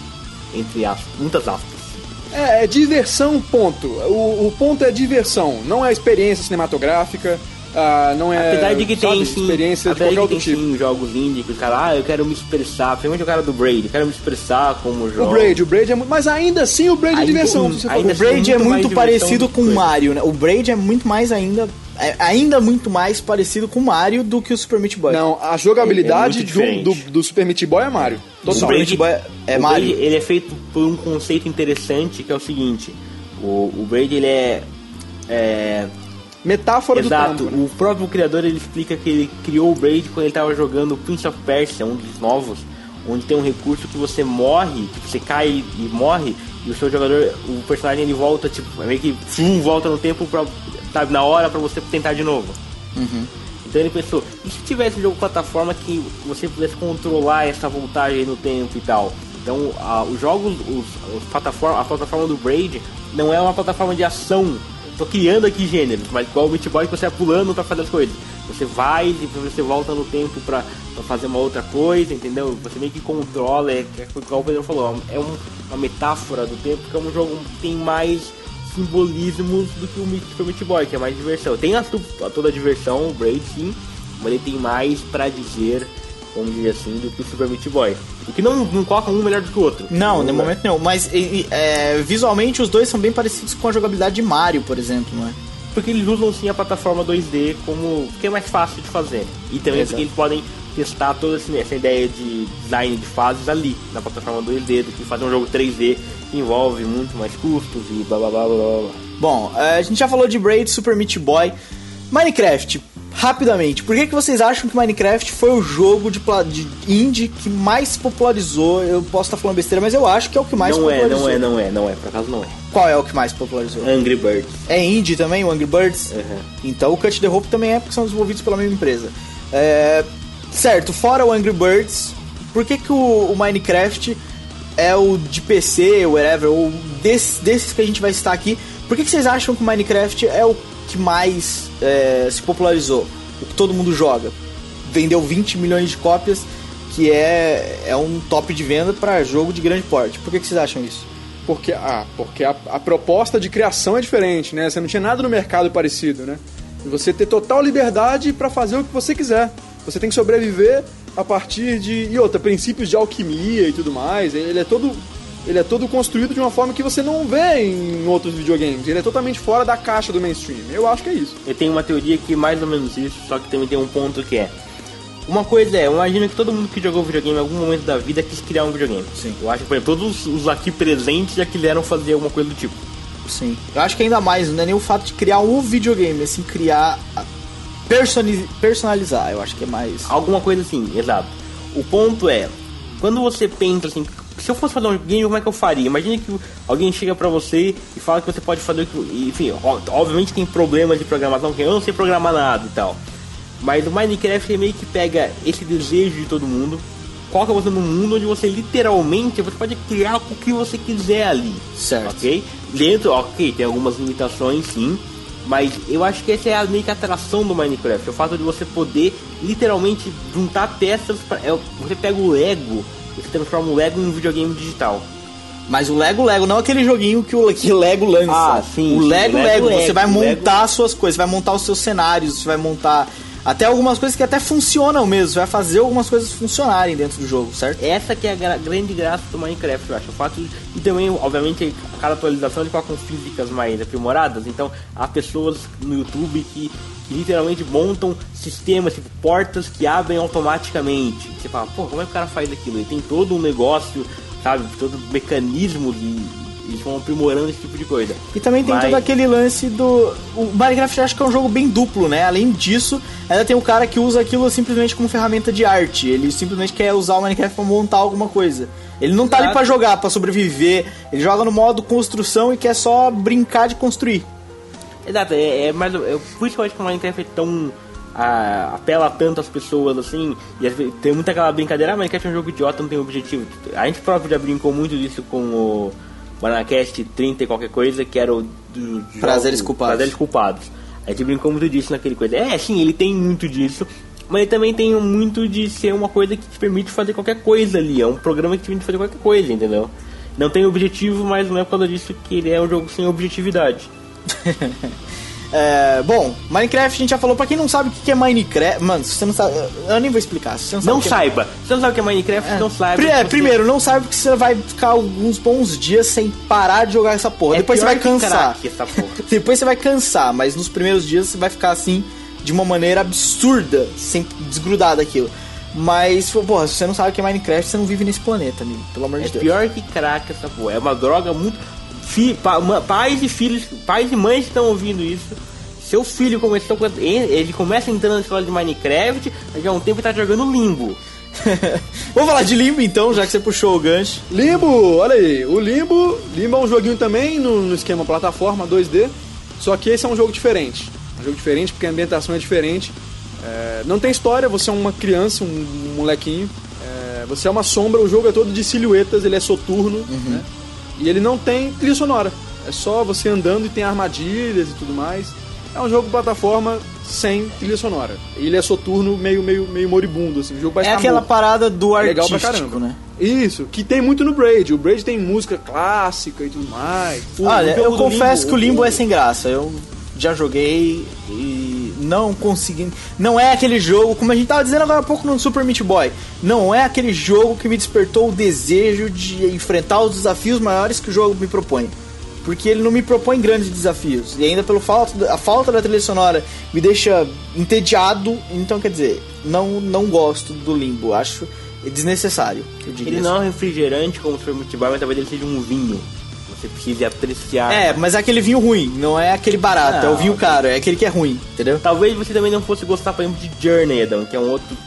entre aspas, muitas aspas. É, é diversão, ponto. O, o ponto é diversão, não é experiência cinematográfica, ah, não é Apesar de que sabe, tem sim, experiência de qualquer que tem outro tipo. sim jogos indie que o cara, ah, eu quero me expressar, principalmente o cara do Braid, eu quero me expressar como O jogo. Braid, o Braid é muito. Mas ainda assim o Braid é Ainda- diversão. for ainda O. Braid é muito muito parecido do com o Mario, né? O Braid é muito mais ainda. É ainda muito mais parecido com o Mario do que o Super Meat Boy. Não, a jogabilidade É do, do, do Super Meat Boy é Mario. O Total. Braid- Meat Boy é o Mario. Braid, ele é feito por um conceito interessante que é o seguinte: o, o Braid ele é, é Metáfora exato. do tempo. né? O próprio criador ele explica que ele criou o Braid quando ele estava jogando Prince of Persia, um dos novos, onde tem um recurso que você morre, que você cai e morre e o seu jogador, o personagem ele volta tipo meio que fum, volta no tempo pra, sabe, na hora pra você tentar de novo. Então ele pensou, e se tivesse um jogo plataforma que você pudesse controlar essa voltagem no tempo e tal? Então a- os jogos, os, os plataforma, a plataforma do Braid não é uma plataforma de ação. Tô criando aqui gêneros, mas igual o Meat Boy que você vai pulando pra fazer as coisas. Você vai e você volta no tempo pra, fazer uma outra coisa, entendeu? Você meio que controla, é, é igual o Pedro falou, é um- uma metáfora do tempo que é um jogo que tem mais simbolismos do que o Meat- Boy, que é mais diversão. Tem a, toda a diversão, o Braid sim, mas ele tem mais pra dizer, vamos dizer assim, do que o Super Meat Boy. O que não, não coloca um melhor do que o outro. Não, no momento não. Mas é, visualmente os dois são bem parecidos com a jogabilidade de Mario, por exemplo, não é? Porque eles usam sim a plataforma 2D como que é mais fácil de fazer. E também Exato. porque eles podem testar toda esse- essa ideia de design de fases ali, na plataforma 2D, do que fazer um jogo 3D que envolve muito mais custos e blá blá blá blá blá. blá. Bom, é, a gente já falou de Braid, Super Meat Boy. Minecraft, rapidamente, por que, que vocês acham que Minecraft foi o jogo de, de indie que mais popularizou? Eu posso estar falando besteira, mas eu acho que é o que mais Não é, popularizou. não é, não é, não é, por acaso não é. Qual é o que mais popularizou? Angry Birds. É indie também, o Angry Birds? Uhum. Então o Cut the Hope também é porque são desenvolvidos pela mesma empresa. É, certo, fora o Angry Birds, por que, que o, o Minecraft é o de PC, whatever, ou desse- desses que a gente vai citar aqui, por que, que vocês acham que o Minecraft é o que mais é, se popularizou? O que todo mundo joga? Vendeu 20 milhões de cópias, que é, é um top de venda para jogo de grande porte. Por que, que vocês acham isso? Porque, ah, porque a, a proposta de criação é diferente, né? Você não tinha nada no mercado parecido, né? Você ter total liberdade para fazer o que você quiser. Você tem que sobreviver a partir de e outra princípios de alquimia e tudo mais. Ele é todo ele é todo construído de uma forma que você não vê em outros videogames. Ele é totalmente fora da caixa do mainstream. Eu acho que é isso. Eu tenho uma teoria que é mais ou menos isso, só que também tem um ponto que é. Uma coisa é, eu imagino que todo mundo que jogou videogame em algum momento da vida quis criar um videogame. Sim. Eu acho que, por exemplo, todos os aqui presentes já quiseram fazer alguma coisa do tipo. Sim. Eu acho que ainda mais, não é nem o fato de criar um videogame, assim, criar. a- personi- personalizar, eu acho que é mais. Alguma coisa assim, exato. O ponto é, quando você pensa assim, se eu fosse fazer um game, como é que eu faria? Imagine que alguém chega pra você e fala que você pode fazer. Enfim, obviamente tem problemas de programação, que eu não sei programar nada e tal. Mas o Minecraft ele meio que pega esse desejo de todo mundo, coloca você num mundo onde você literalmente você pode criar o que você quiser ali. Certo. Ok? Dentro, ok, tem algumas limitações sim. Mas eu acho que essa é a meio que a atração do Minecraft. O fato de você poder literalmente juntar peças. Pra, é, você pega o Lego e você transforma o Lego em um videogame digital. Mas o Lego Lego, não aquele joguinho que o que Lego lança. Ah, sim, O sim, Lego o Lego Lego, Lego, você vai montar Lego- as suas coisas, vai montar os seus cenários, você vai montar até algumas coisas que até funcionam mesmo, vai fazer algumas coisas funcionarem dentro do jogo, certo? Essa que é a gra- grande graça do Minecraft, eu acho. O fato de, e também, obviamente, cada atualização ele coloca com físicas mais aprimoradas. Então, há pessoas no YouTube que, que literalmente montam sistemas, tipo portas que abrem automaticamente. Você fala, pô, como é que o cara faz aquilo? Ele tem todo um negócio, sabe? Todo um mecanismo de. Eles vão aprimorando esse tipo de coisa. E também tem Mas- todo aquele lance do. O Minecraft acho que é um jogo bem duplo, né? Além disso, ainda tem o cara que usa aquilo simplesmente como ferramenta de arte. Ele simplesmente quer usar o Minecraft pra montar alguma coisa. Ele não tá ali Exato. pra jogar, pra sobreviver. Ele joga no modo construção e quer só brincar de construir. Exato, é, é mais. É, por isso que eu acho que o Minecraft é tão. a- apela tanto às pessoas assim. E tem muita aquela brincadeira, ah, Minecraft é um jogo idiota, não tem objetivo. A gente próprio já brincou muito disso com o Banacast 30 e qualquer coisa, que era o do jogo- Prazeres Culpados. Prazeres Culpados. A gente brincou muito disso naquele coisa. É, sim, ele tem muito disso. Mas ele também tem muito de ser uma coisa que te permite fazer qualquer coisa ali. É um programa que te permite fazer qualquer coisa, entendeu? Não tem objetivo, mas não é por causa disso que ele é um jogo sem objetividade. É, bom, Minecraft a gente já falou. Pra quem não sabe o que é Minecraft. Mano, se você não sabe. Eu nem vou explicar. Se você não, sabe Não é saiba. Se você não sabe o que é Minecraft, não saiba. É, Você- primeiro, não sabe porque você vai ficar alguns bons dias sem parar de jogar essa porra. É Depois você vai cansar. crack. Depois você vai cansar, mas nos primeiros dias você vai ficar assim de uma maneira absurda, sem desgrudar daquilo. Mas, porra, se você não sabe o que é Minecraft, você não vive nesse planeta, amigo. Pelo amor É de Deus. pior que crack essa porra. É uma droga muito. Fi, pa- ma- pais e filhos, pais e mães que estão ouvindo isso. Seu filho começou com- ele começa entrando na escola de Minecraft, daqui a um tempo ele tá jogando limbo. Vamos falar de Limbo então, já que você puxou o gancho. Limbo, olha aí, o Limbo, Limbo é um joguinho também no, no esquema plataforma 2D, só que esse é um jogo diferente. Um jogo diferente porque a ambientação é diferente. É, não tem história, você é uma criança, um molequinho. é, você é uma sombra, o jogo é todo de silhuetas, ele é soturno, né? E ele não tem trilha sonora. É só você andando e tem armadilhas e tudo mais. É um jogo plataforma sem trilha sonora. Ele é soturno, meio, meio, meio moribundo, assim. O jogo vai É aquela morto. parada do É legal pra artístico, caramba. né? Isso, que tem muito no Braid. O Braid tem música clássica e tudo mais. Olha, eu confesso Limbo- que o Limbo é sem graça. Eu já joguei e não consegui. Não é aquele jogo, como a gente tava dizendo agora há pouco no Super Meat Boy, não é aquele jogo que me despertou o desejo de enfrentar os desafios maiores que o jogo me propõe. Porque ele não me propõe grandes desafios. E ainda pelo falta, a falta da trilha sonora me deixa entediado. Então, quer dizer, não, não gosto do Limbo. Acho desnecessário. Ele assim. não é um refrigerante como o Super Meat Boy, mas talvez ele seja um vinho. Você precisa apreciar. É, mas é aquele vinho ruim, não é aquele barato, é o Não, vinho caro, é aquele que é ruim, entendeu? Talvez você também não fosse gostar, por exemplo, de Journey, Adam, que é um outro.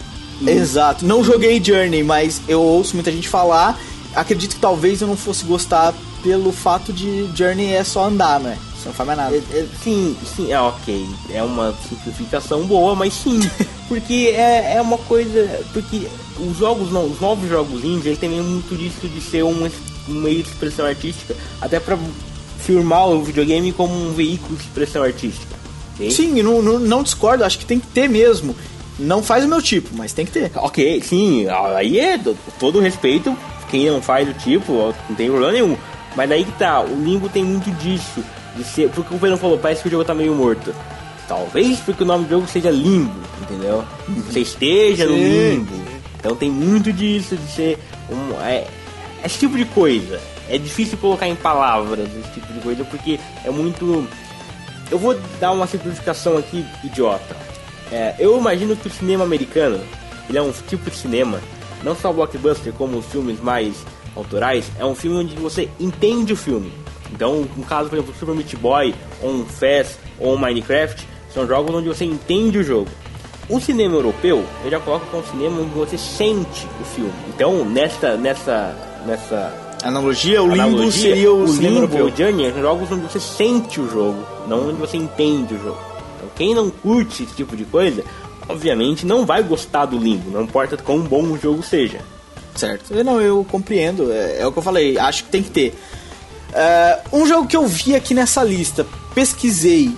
Exato. Não joguei Journey, mas eu ouço muita gente falar. Acredito que talvez eu não fosse gostar pelo fato de Journey é só andar, né? Você não faz mais nada. É, é, sim, sim, é ok. É uma simplificação boa, mas sim. Porque é, é uma coisa. Porque os jogos não, os novos jogos indie, eles têm muito disso de ser um, um meio de expressão artística, até pra firmar o videogame como um veículo de expressão artística. ok? Sim, não, não, não discordo, acho que tem que ter mesmo. Não faz o meu tipo, mas tem que ter. Ok, sim, aí é do- todo respeito, quem não faz o tipo, não tem problema nenhum. Mas daí que tá, o Limbo tem muito disso, de ser, porque o Pedro falou, parece que o jogo tá meio morto. Talvez porque o nome do jogo seja Limbo, entendeu? Você esteja no Sim, Limbo. Então tem muito disso, de ser um, é, esse tipo de coisa. É difícil colocar em palavras esse tipo de coisa, porque é muito... Eu vou dar uma simplificação aqui, idiota. É, eu imagino que o cinema americano, ele é um tipo de cinema, não só blockbuster, como os filmes mais autorais, é um filme onde você entende o filme. Então, no caso, por exemplo, Super Meat Boy, ou um Fast, ou um Minecraft, são jogos onde você entende o jogo. O cinema europeu, eu já coloco como um cinema onde você sente o filme. Então, nessa, nessa, nessa Analogia, o Limbo analogia, seria o, cinema Limbo, europeu. o Journey, são jogos onde você sente o jogo, não onde você entende o jogo. Então, quem não curte esse tipo de coisa, obviamente não vai gostar do Limbo, não importa quão bom o jogo seja. Certo. Eu, Não, eu compreendo, é, é o que eu falei, acho que tem que ter. É, um jogo que eu vi aqui nessa lista, pesquisei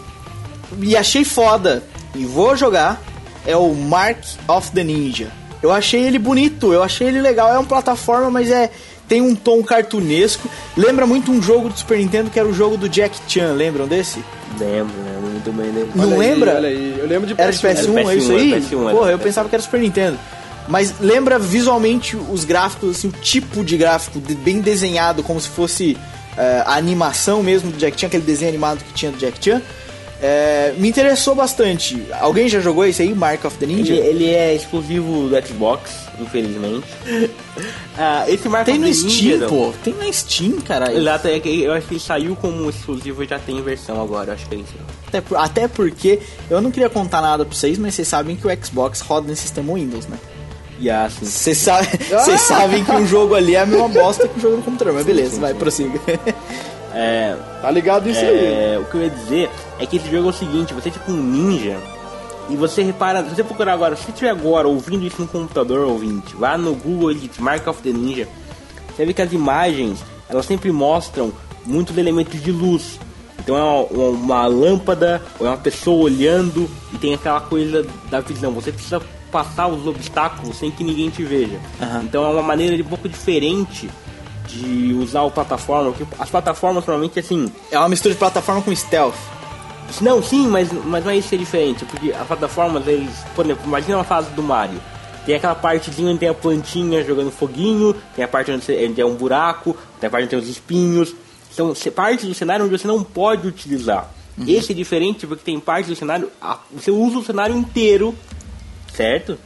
e achei foda e vou jogar é o Mark of the Ninja. Eu achei ele bonito, eu achei ele legal. É uma plataforma, mas é tem um tom cartunesco. Lembra muito um jogo do Super Nintendo que era o jogo do Jack Chan, lembram desse? Lembro, lembro muito bem dele. Não Olha aí, lembra? olha aí. Eu lembro de Era de PS1, Era é isso PS1, aí? era PS1, era Porra, eu PS1. pensava que era Super Nintendo. Mas lembra visualmente os gráficos, assim, o tipo de gráfico de- bem desenhado, como se fosse eh, a animação mesmo do Jack Chan, aquele desenho animado que tinha do Jack Chan. Eh, me interessou bastante. Alguém já jogou esse aí, Mark of the Ninja? Ele, ele é exclusivo do Xbox, infelizmente. Ah, esse Marco Tem no Ninja, Steam, não. pô. Tem na Steam, cara. Exato, é que eu acho que ele saiu como exclusivo e já tem versão agora, eu acho que é isso. Até, por- até porque eu não queria contar nada pra vocês, mas vocês sabem que o Xbox roda no sistema Windows, né? Vocês sa vocês sabem que um jogo ali é a mesma bosta que um jogo no computador, mas beleza, sim, vai, sim. prossiga. é, Tá ligado nisso aí. é, o que eu ia dizer é que esse jogo é o seguinte, você é tipo um ninja e você repara, se você procurar agora, se você estiver agora ouvindo isso no computador ouvinte, vá no Google Edit Mark of the Ninja, você vê que as imagens, elas sempre mostram muitos elementos de luz. Então é uma, uma lâmpada, ou é uma pessoa olhando e tem aquela coisa da visão. Você precisa passar os obstáculos sem que ninguém te veja. Aham. Então é uma maneira de um pouco diferente de usar o plataforma. Porque as plataformas normalmente assim, É uma mistura de plataforma com stealth. Não, sim, mas, mas não é isso que é diferente, porque as plataformas, eles, por exemplo, imagina uma fase do Mario. Tem aquela partezinha onde tem a plantinha jogando foguinho, tem a parte onde, onde é um buraco, tem a parte onde tem os espinhos. São partes do cenário onde você não pode utilizar. Esse é diferente porque tem partes do cenário, você usa o cenário inteiro, certo?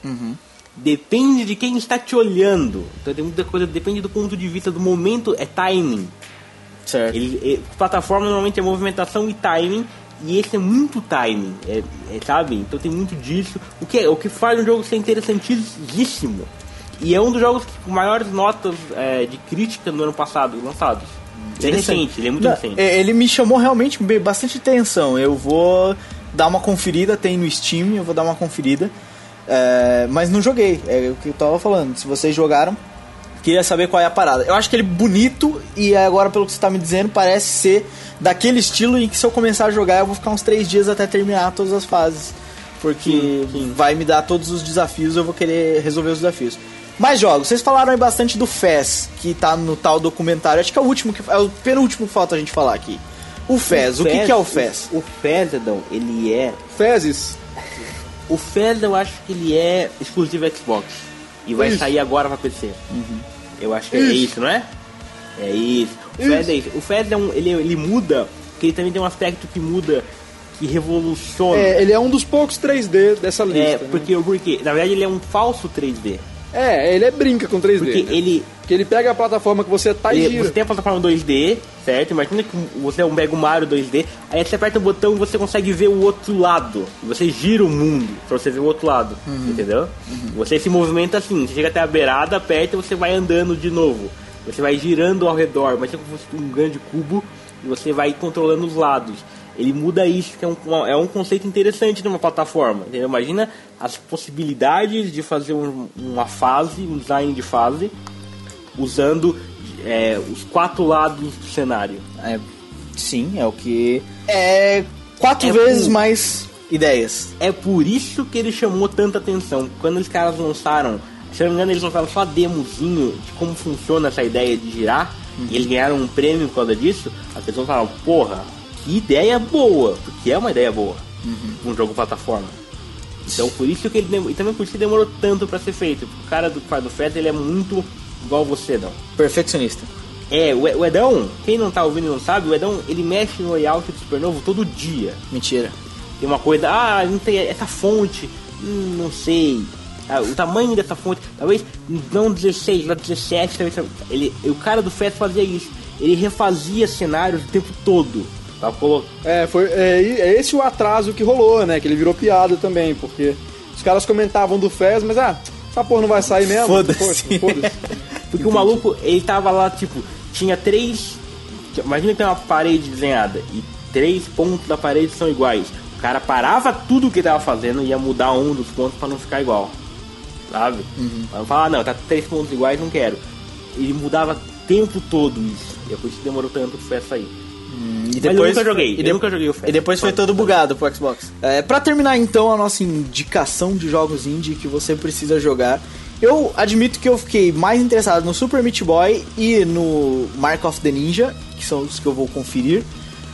Depende de quem está te olhando. Então tem muita coisa, depende do ponto de vista do momento, é timing. Certo. Ele, é, plataforma normalmente é movimentação e timing, e esse é muito timing, é, é, sabe? Então tem muito disso, o que, é, o que faz um jogo ser interessantíssimo. E é um dos jogos com maiores notas é, de crítica no ano passado lançados. É recente, ele é muito Não, recente. é, Ele me chamou realmente bastante atenção. Eu vou dar uma conferida, tem no Steam, eu vou dar uma conferida. É, mas não joguei, é o que eu tava falando. Se vocês jogaram, queria saber qual é a parada. Eu acho que ele é bonito e agora, pelo que você tá me dizendo, parece ser daquele estilo em que se eu começar a jogar, eu vou ficar uns três dias até terminar todas as fases. Porque vai me dar todos os desafios, eu vou querer resolver os desafios. Mais jogos, vocês falaram aí bastante do FES, que tá no tal documentário. Acho que é o último que é o penúltimo que falta a gente falar aqui. O FES, o, que, que é o FES? O FES, Adão, ele é Fezes. O Fez eu acho que ele é exclusivo Xbox. E vai Isso. sair agora pra PC. Eu acho que é Isso. isso, não é? É isso. O Isso. Fez é isso. O Fez é um, ele, ele muda, porque ele também tem um aspecto que muda, que revoluciona. É, ele é um dos poucos 3D dessa lista. É, né? porque, porque na verdade ele é um falso 3D. É, ele é brinca com 3D. Porque né? ele, Porque ele pega a plataforma que você tá e gira. você tem a plataforma 2D, certo? Imagina que você é um Mega Mario 2D, aí você aperta o botão e você consegue ver o outro lado. Você gira o mundo pra você ver o outro lado, entendeu? Você se movimenta assim, você chega até a beirada, aperta e você vai andando de novo. Você vai girando ao redor, mas é como se fosse um grande cubo e você vai controlando os lados. Ele muda isso, que é um, é um conceito interessante numa plataforma. Entendeu? Imagina as possibilidades de fazer um- uma fase, um design de fase, usando é, os quatro lados do cenário. É, sim, é o que. É quatro É vezes por- mais ideias. É por isso que ele chamou tanta atenção. Quando os caras lançaram, se eu não me engano, eles lançaram só demozinho de como funciona essa ideia de girar, e eles ganharam um prêmio por causa disso, as pessoas falaram, porra, que ideia boa, porque é uma ideia boa, um jogo plataforma. Então por isso que ele e também por isso que demorou tanto pra ser feito. O cara do do Fed ele é muito igual você, não. Perfeccionista. É, o Edão, quem não tá ouvindo e não sabe, o Edão ele mexe no layout do Supernovo todo dia. Mentira. Tem uma coisa, ah, não tem essa fonte, hum, não sei. Ah, o tamanho dessa fonte, talvez não 16, não 17, talvez. Ele, o cara do FES fazia isso. Ele refazia cenários o tempo todo. Tá, É, foi, é, é esse o atraso que rolou, né? Que ele virou piada também, porque os caras comentavam do Fez, mas ah, essa porra não vai sair mesmo. Foda-se. Foda-se. Porque o maluco, ele tava lá, tipo, tinha três. Imagina que tem uma parede desenhada e três pontos da parede são iguais. O cara parava tudo que ele tava fazendo e ia mudar um dos pontos pra não ficar igual. Sabe? Uhum. falar, ah, não, tá três pontos iguais, não quero. Ele mudava o tempo todo isso. E é por isso que demorou tanto pra sair. E Mas eu nunca joguei, e de- nunca joguei o. E depois foi todo bugado pro Xbox. É, pra terminar então a nossa indicação de jogos indie que você precisa jogar, Eu admito que eu fiquei mais interessado no Super Meat Boy e no Mark of the Ninja, que são os que eu vou conferir.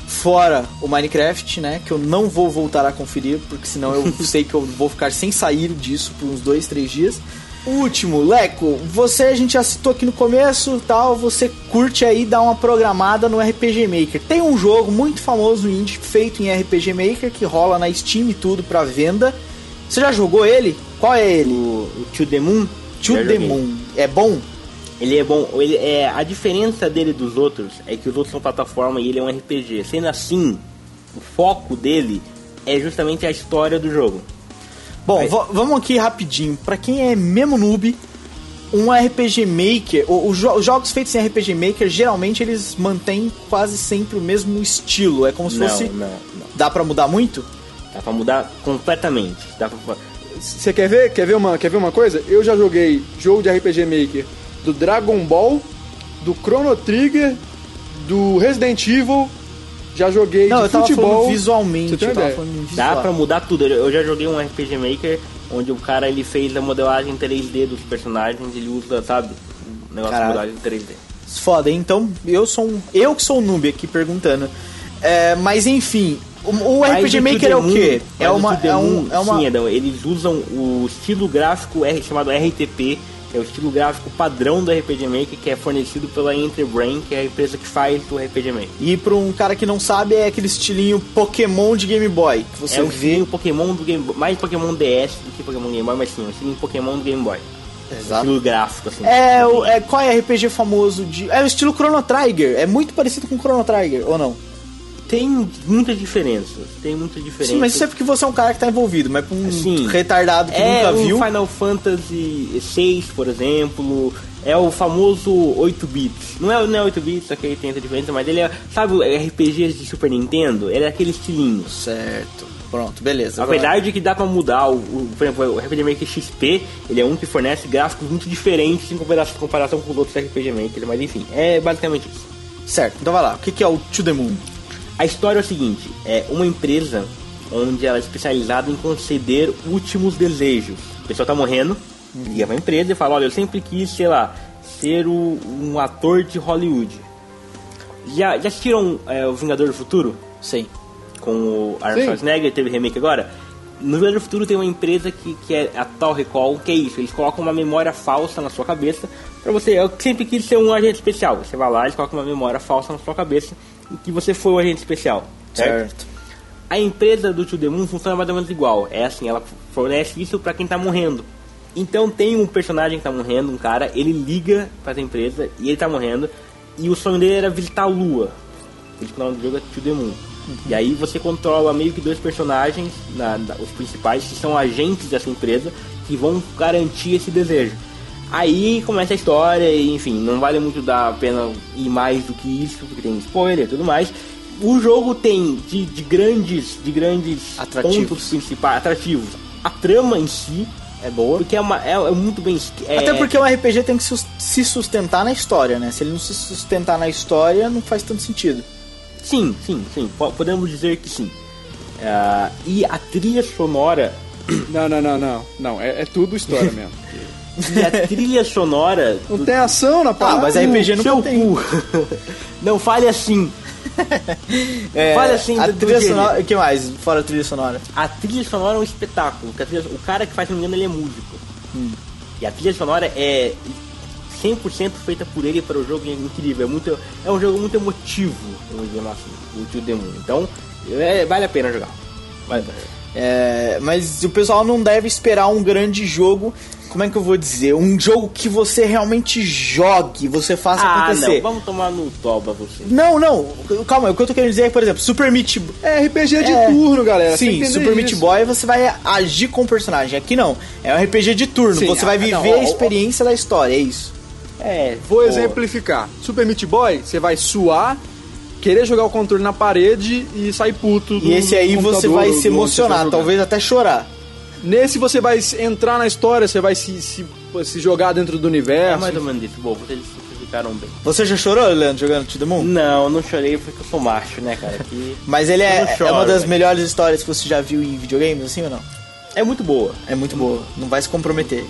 Fora o Minecraft, né? Que eu não vou voltar a conferir, porque senão eu sei que eu vou ficar sem sair disso por uns dois, três dias. O último, Leco, você a gente já citou aqui no começo tal, você curte aí dar uma programada no RPG Maker. Tem um jogo muito famoso indie feito em RPG Maker que rola na Steam e tudo pra venda. Você já jogou ele? Qual é ele? O, o To The Moon. To já the joguei. Moon. É bom? Ele é bom. Ele é, a diferença dele dos outros é que os outros são plataforma e ele é um RPG. Sendo assim, o foco dele é justamente a história do jogo. Bom, Aí- vamos aqui rapidinho. Pra quem é mesmo noob, um RPG Maker, o- o jo- os jogos feitos em RPG Maker, geralmente eles mantêm quase sempre o mesmo estilo. É como se não, fosse. não, não. Dá pra mudar muito? Dá pra mudar completamente. Dá pra... Você quer ver? Quer ver, uma, quer ver uma coisa? Eu já joguei jogo de RPG Maker do Dragon Ball, do Chrono Trigger, do Resident Evil, já joguei Não, de eu tava futebol. falando visualmente. Você tem eu uma tava ideia? falando visual. Dá pra mudar tudo. Eu já joguei um RPG Maker onde o cara ele fez a modelagem 3D dos personagens, ele usa, sabe, um negócio Caralho. de modelagem 3D. Foda, hein? então eu sou um, eu que sou um noob aqui perguntando. É, mas enfim, o, o RPG Maker é o quê? É o uma, The é, um, é uma Sim, Edão, eles usam o estilo gráfico R, chamado RTP, é o estilo gráfico padrão do RPG Maker, que é fornecido pela Interbrain, que é a empresa que faz o RPG Maker. E pra um cara que não sabe, é aquele estilinho Pokémon de Game Boy. Que você é o vê. Pokémon do Game Boy, mais Pokémon DS do que Pokémon Game Boy, mas sim, o estilinho Pokémon do Game Boy. Exato. Estilo gráfico, assim. É, o, é, qual é RPG famoso de. É o estilo Chrono Trigger. É muito parecido com Chrono Trigger, ou não? Tem muitas diferenças, tem muitas diferenças. Sim, mas isso é porque você é um cara que tá envolvido, mas pra um Sim. retardado que É nunca o viu. Final Fantasy VI, por exemplo, é o famoso 8 bits. Não é, não é 8 bits, só que ele tem essa diferença, mas ele é, sabe, o RPG de Super Nintendo, ele é aquele estilinho. Certo. Pronto, beleza. Agora- Apesar de que dá pra mudar, o, o, por exemplo, o RPG Maker XP, ele é um que fornece gráficos muito diferentes em comparação, comparação com os outros RPG Maker, mas enfim, é basicamente isso. Certo, então vai lá. O que, que é o To The Moon? A história é o seguinte: é uma empresa onde ela é especializada em conceder últimos desejos. A pessoa tá morrendo, liga pra empresa e fala: Olha, eu sempre quis, sei lá, ser o- um ator de Hollywood. Já, já assistiram é, O Vingador do Futuro? Sim. Com o Arnold Sim. Schwarzenegger, teve remake agora? No Vingador do Futuro tem uma empresa que, que é a Tal Recall, que é isso: eles colocam uma memória falsa na sua cabeça pra você. Eu sempre quis ser um agente especial. Você vai lá, eles colocam uma memória falsa na sua cabeça e que você foi um agente especial. Certo. A empresa do To The Moon funciona mais ou menos igual. É assim, ela fornece isso pra quem tá morrendo. Então tem um personagem que tá morrendo, um cara, ele liga pra essa empresa e ele tá morrendo. E o sonho dele era visitar a lua. O nome do jogo é To The Moon. E aí você controla meio que dois personagens, na- na- os principais, que são agentes dessa empresa, que vão garantir esse desejo. Aí começa a história, e enfim, não vale muito dar a pena ir mais do que isso, porque tem spoiler e tudo mais. O jogo tem de, de grandes, de grandes Atrativos. pontos principais, atrativos. A trama em si é boa, porque é, uma, é, é muito bem... é- Até porque o RPG tem que se sustentar na história, né? Se ele não se sustentar na história, não faz tanto sentido. Sim, sim, sim, po- podemos dizer que sim. Ah, e a trilha sonora Não, não, não, não. Não, é, é tudo história mesmo. E a trilha sonora. Não tem ação na Ah, parada. mas RPG não seu tem. cu. Não fale assim. É, Fale assim a do- do trilha sonora. O que mais? Fora a trilha sonora. A trilha sonora é um espetáculo. trilha- o cara que faz, se não me engano, ele é músico. E a trilha sonora é 100% feita por ele para o jogo é incrível. É, muito, é um jogo muito emotivo, vamos dizer assim, o Tio Demon. Então, é- vale a pena jogar. Vale a pena. É, mas o pessoal não deve esperar um grande jogo. Como é que eu vou dizer? Um jogo que você realmente jogue, você faça Ah, acontecer. não, vamos tomar no toba você. Não, não, calma, o que eu tô querendo dizer é, por exemplo, Super Meat É RPG de É. turno, galera. Sim, Super Meat isso. Boy você vai agir com o personagem. Aqui não. É um RPG de turno. Sim, você vai ah, viver não, ó, a ó, experiência da história, é isso. É, Vou pô, exemplificar. Super Meat Boy, você vai suar, querer jogar o controle na parede e sair puto. do- E esse aí você vai se emocionar, talvez até chorar. Nesse você vai entrar na história, você vai se, se, se jogar dentro do é universo. mais ou menos isso. Bom, vocês simplificaram bem. Você já chorou, Leandro, jogando To The Moon? Não, não chorei porque eu sou macho, né, cara? Que Mas ele é, não é choro, uma das velho. melhores histórias que você já viu em videogames, assim ou não? é muito boa. É muito boa, não vai se comprometer.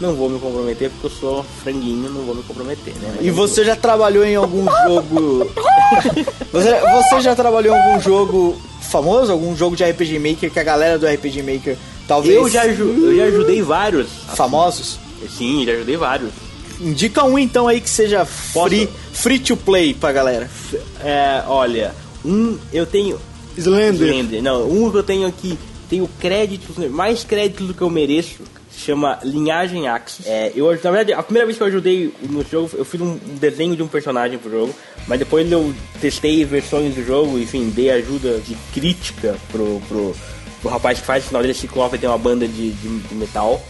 não vou me comprometer porque eu sou franguinho, não vou me comprometer, né? Mas E você já trabalhou em algum jogo. você, você já trabalhou em algum jogo famoso? Algum jogo de RPG Maker que a galera do RPG Maker talvez. eu já, eu já ajudei vários. famosos? Sim, já ajudei vários. Indica um então aí que seja free, free to play pra galera. É, olha, um eu tenho. Slender. Slender. Não, um que eu tenho aqui, tenho créditos, mais créditos do que eu mereço. se Chama Linhagem Axis. É, eu, na verdade, a primeira vez que eu ajudei no jogo, eu fiz um um desenho de um personagem pro jogo, mas depois eu testei versões do jogo, enfim, dei ajuda de crítica pro, pro, pro rapaz que faz, o final dele é Ciclope tem uma banda de, de, de metal.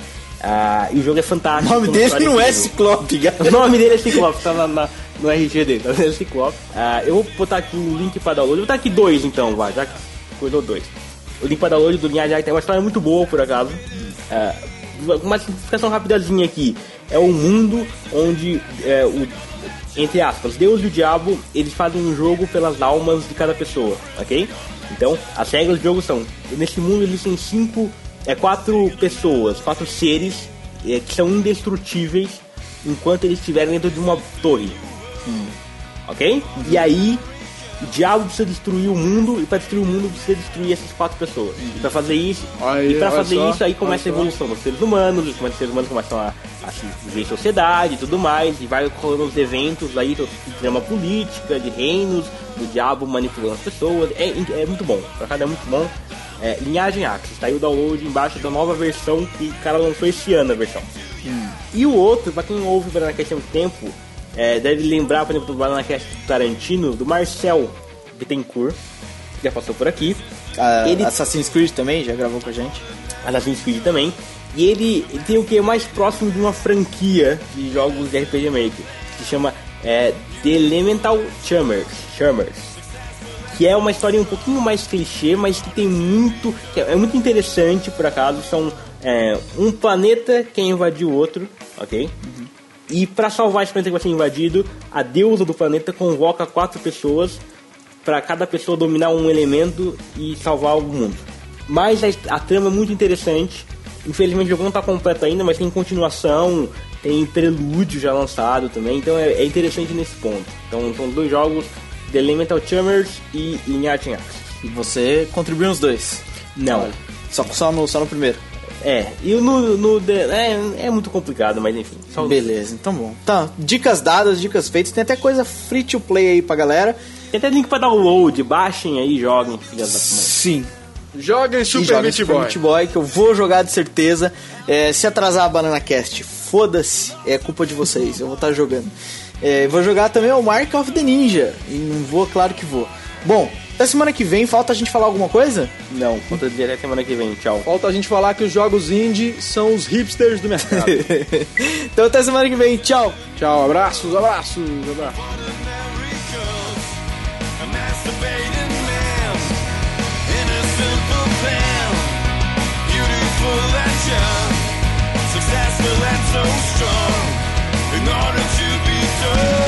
Ah, e o jogo é O fantástico. nome uma dele não é. Ciclope, O galera. nome dele é Ciclope, tá na, na- no RG dele, tá vendo? Ciclope. Ah, eu vou botar aqui o link pra download. Eu vou botar aqui dois então, vai, já que cuidou dois. O link pra download do Linhagem tem uma história muito boa, por acaso. Ah, uma simplificação rapidazinha aqui. É um mundo onde, é, o, entre aspas, Deus e o diabo, eles fazem um jogo pelas almas de cada pessoa, ok? Então, as regras do jogo são, nesse mundo existem cinco, é quatro pessoas, quatro seres é, que são indestrutíveis enquanto eles estiverem dentro de uma torre. Ok? E aí, o diabo precisa destruir o mundo, e para destruir o mundo precisa destruir essas quatro pessoas. E pra fazer isso, Aí, e olha fazer só, isso, aí começa a evolução dos seres humanos, os seres humanos começam a, a se em sociedade e tudo mais, e vai ocorrendo os eventos aí, de drama política, de reinos, do diabo manipulando as pessoas. É, é muito bom, pra cada é muito bom. É, Linhagem Axis, tá aí o download embaixo da nova versão que o cara lançou esse ano a versão. E o outro, pra quem ouve o Bananacast há muito tempo, é, deve lembrar, por exemplo, do Bananacast Tarantino, do Marcel Bittencourt, que já passou por aqui. Ah, Ele- Assassin's Creed também já gravou com a gente. Assassin's Creed também. E ele, ele tem o que é mais próximo de uma franquia de jogos de RPG Maker, que se chama é, The Elemental Chummers, Chummers. Que é uma história um pouquinho mais clichê, mas que tem muito. que é, muito interessante por acaso. São é, um planeta quer invadir o outro, ok? E para salvar esse planeta que vai ser invadido, a deusa do planeta convoca quatro pessoas para cada pessoa dominar um elemento e salvar o mundo. Mas a, a trama é muito interessante. Infelizmente o jogo não está completo ainda, mas tem continuação, tem prelúdio já lançado também, então é, é interessante nesse ponto. Então são dois jogos, The Elemental Chummers e Axis. E você contribuiu nos dois. Não. Só, só, no, só no primeiro. É, e no, no é, é muito complicado, mas enfim. Só Beleza, então bom. Tá, dicas dadas, dicas feitas. Tem até coisa free to play aí pra galera. Tem até link para download, baixem aí, joguem, filhas da mãe. Sim. Joga em E Super joga Meat Super Boy. Meat Boy, que eu vou jogar de certeza. É, se atrasar a Banana Cast, foda-se, é culpa de vocês, eu vou estar jogando. É, vou jogar também o Mark of the Ninja, e não vou, claro que vou. Bom, até semana que vem, falta a gente falar alguma coisa? Não, falta dizer até semana que vem, tchau. Falta a gente falar que os jogos indie são os hipsters do mercado. então até semana que vem, tchau. Tchau, abraços, abraços, abraços. Successful and so strong in order to be done.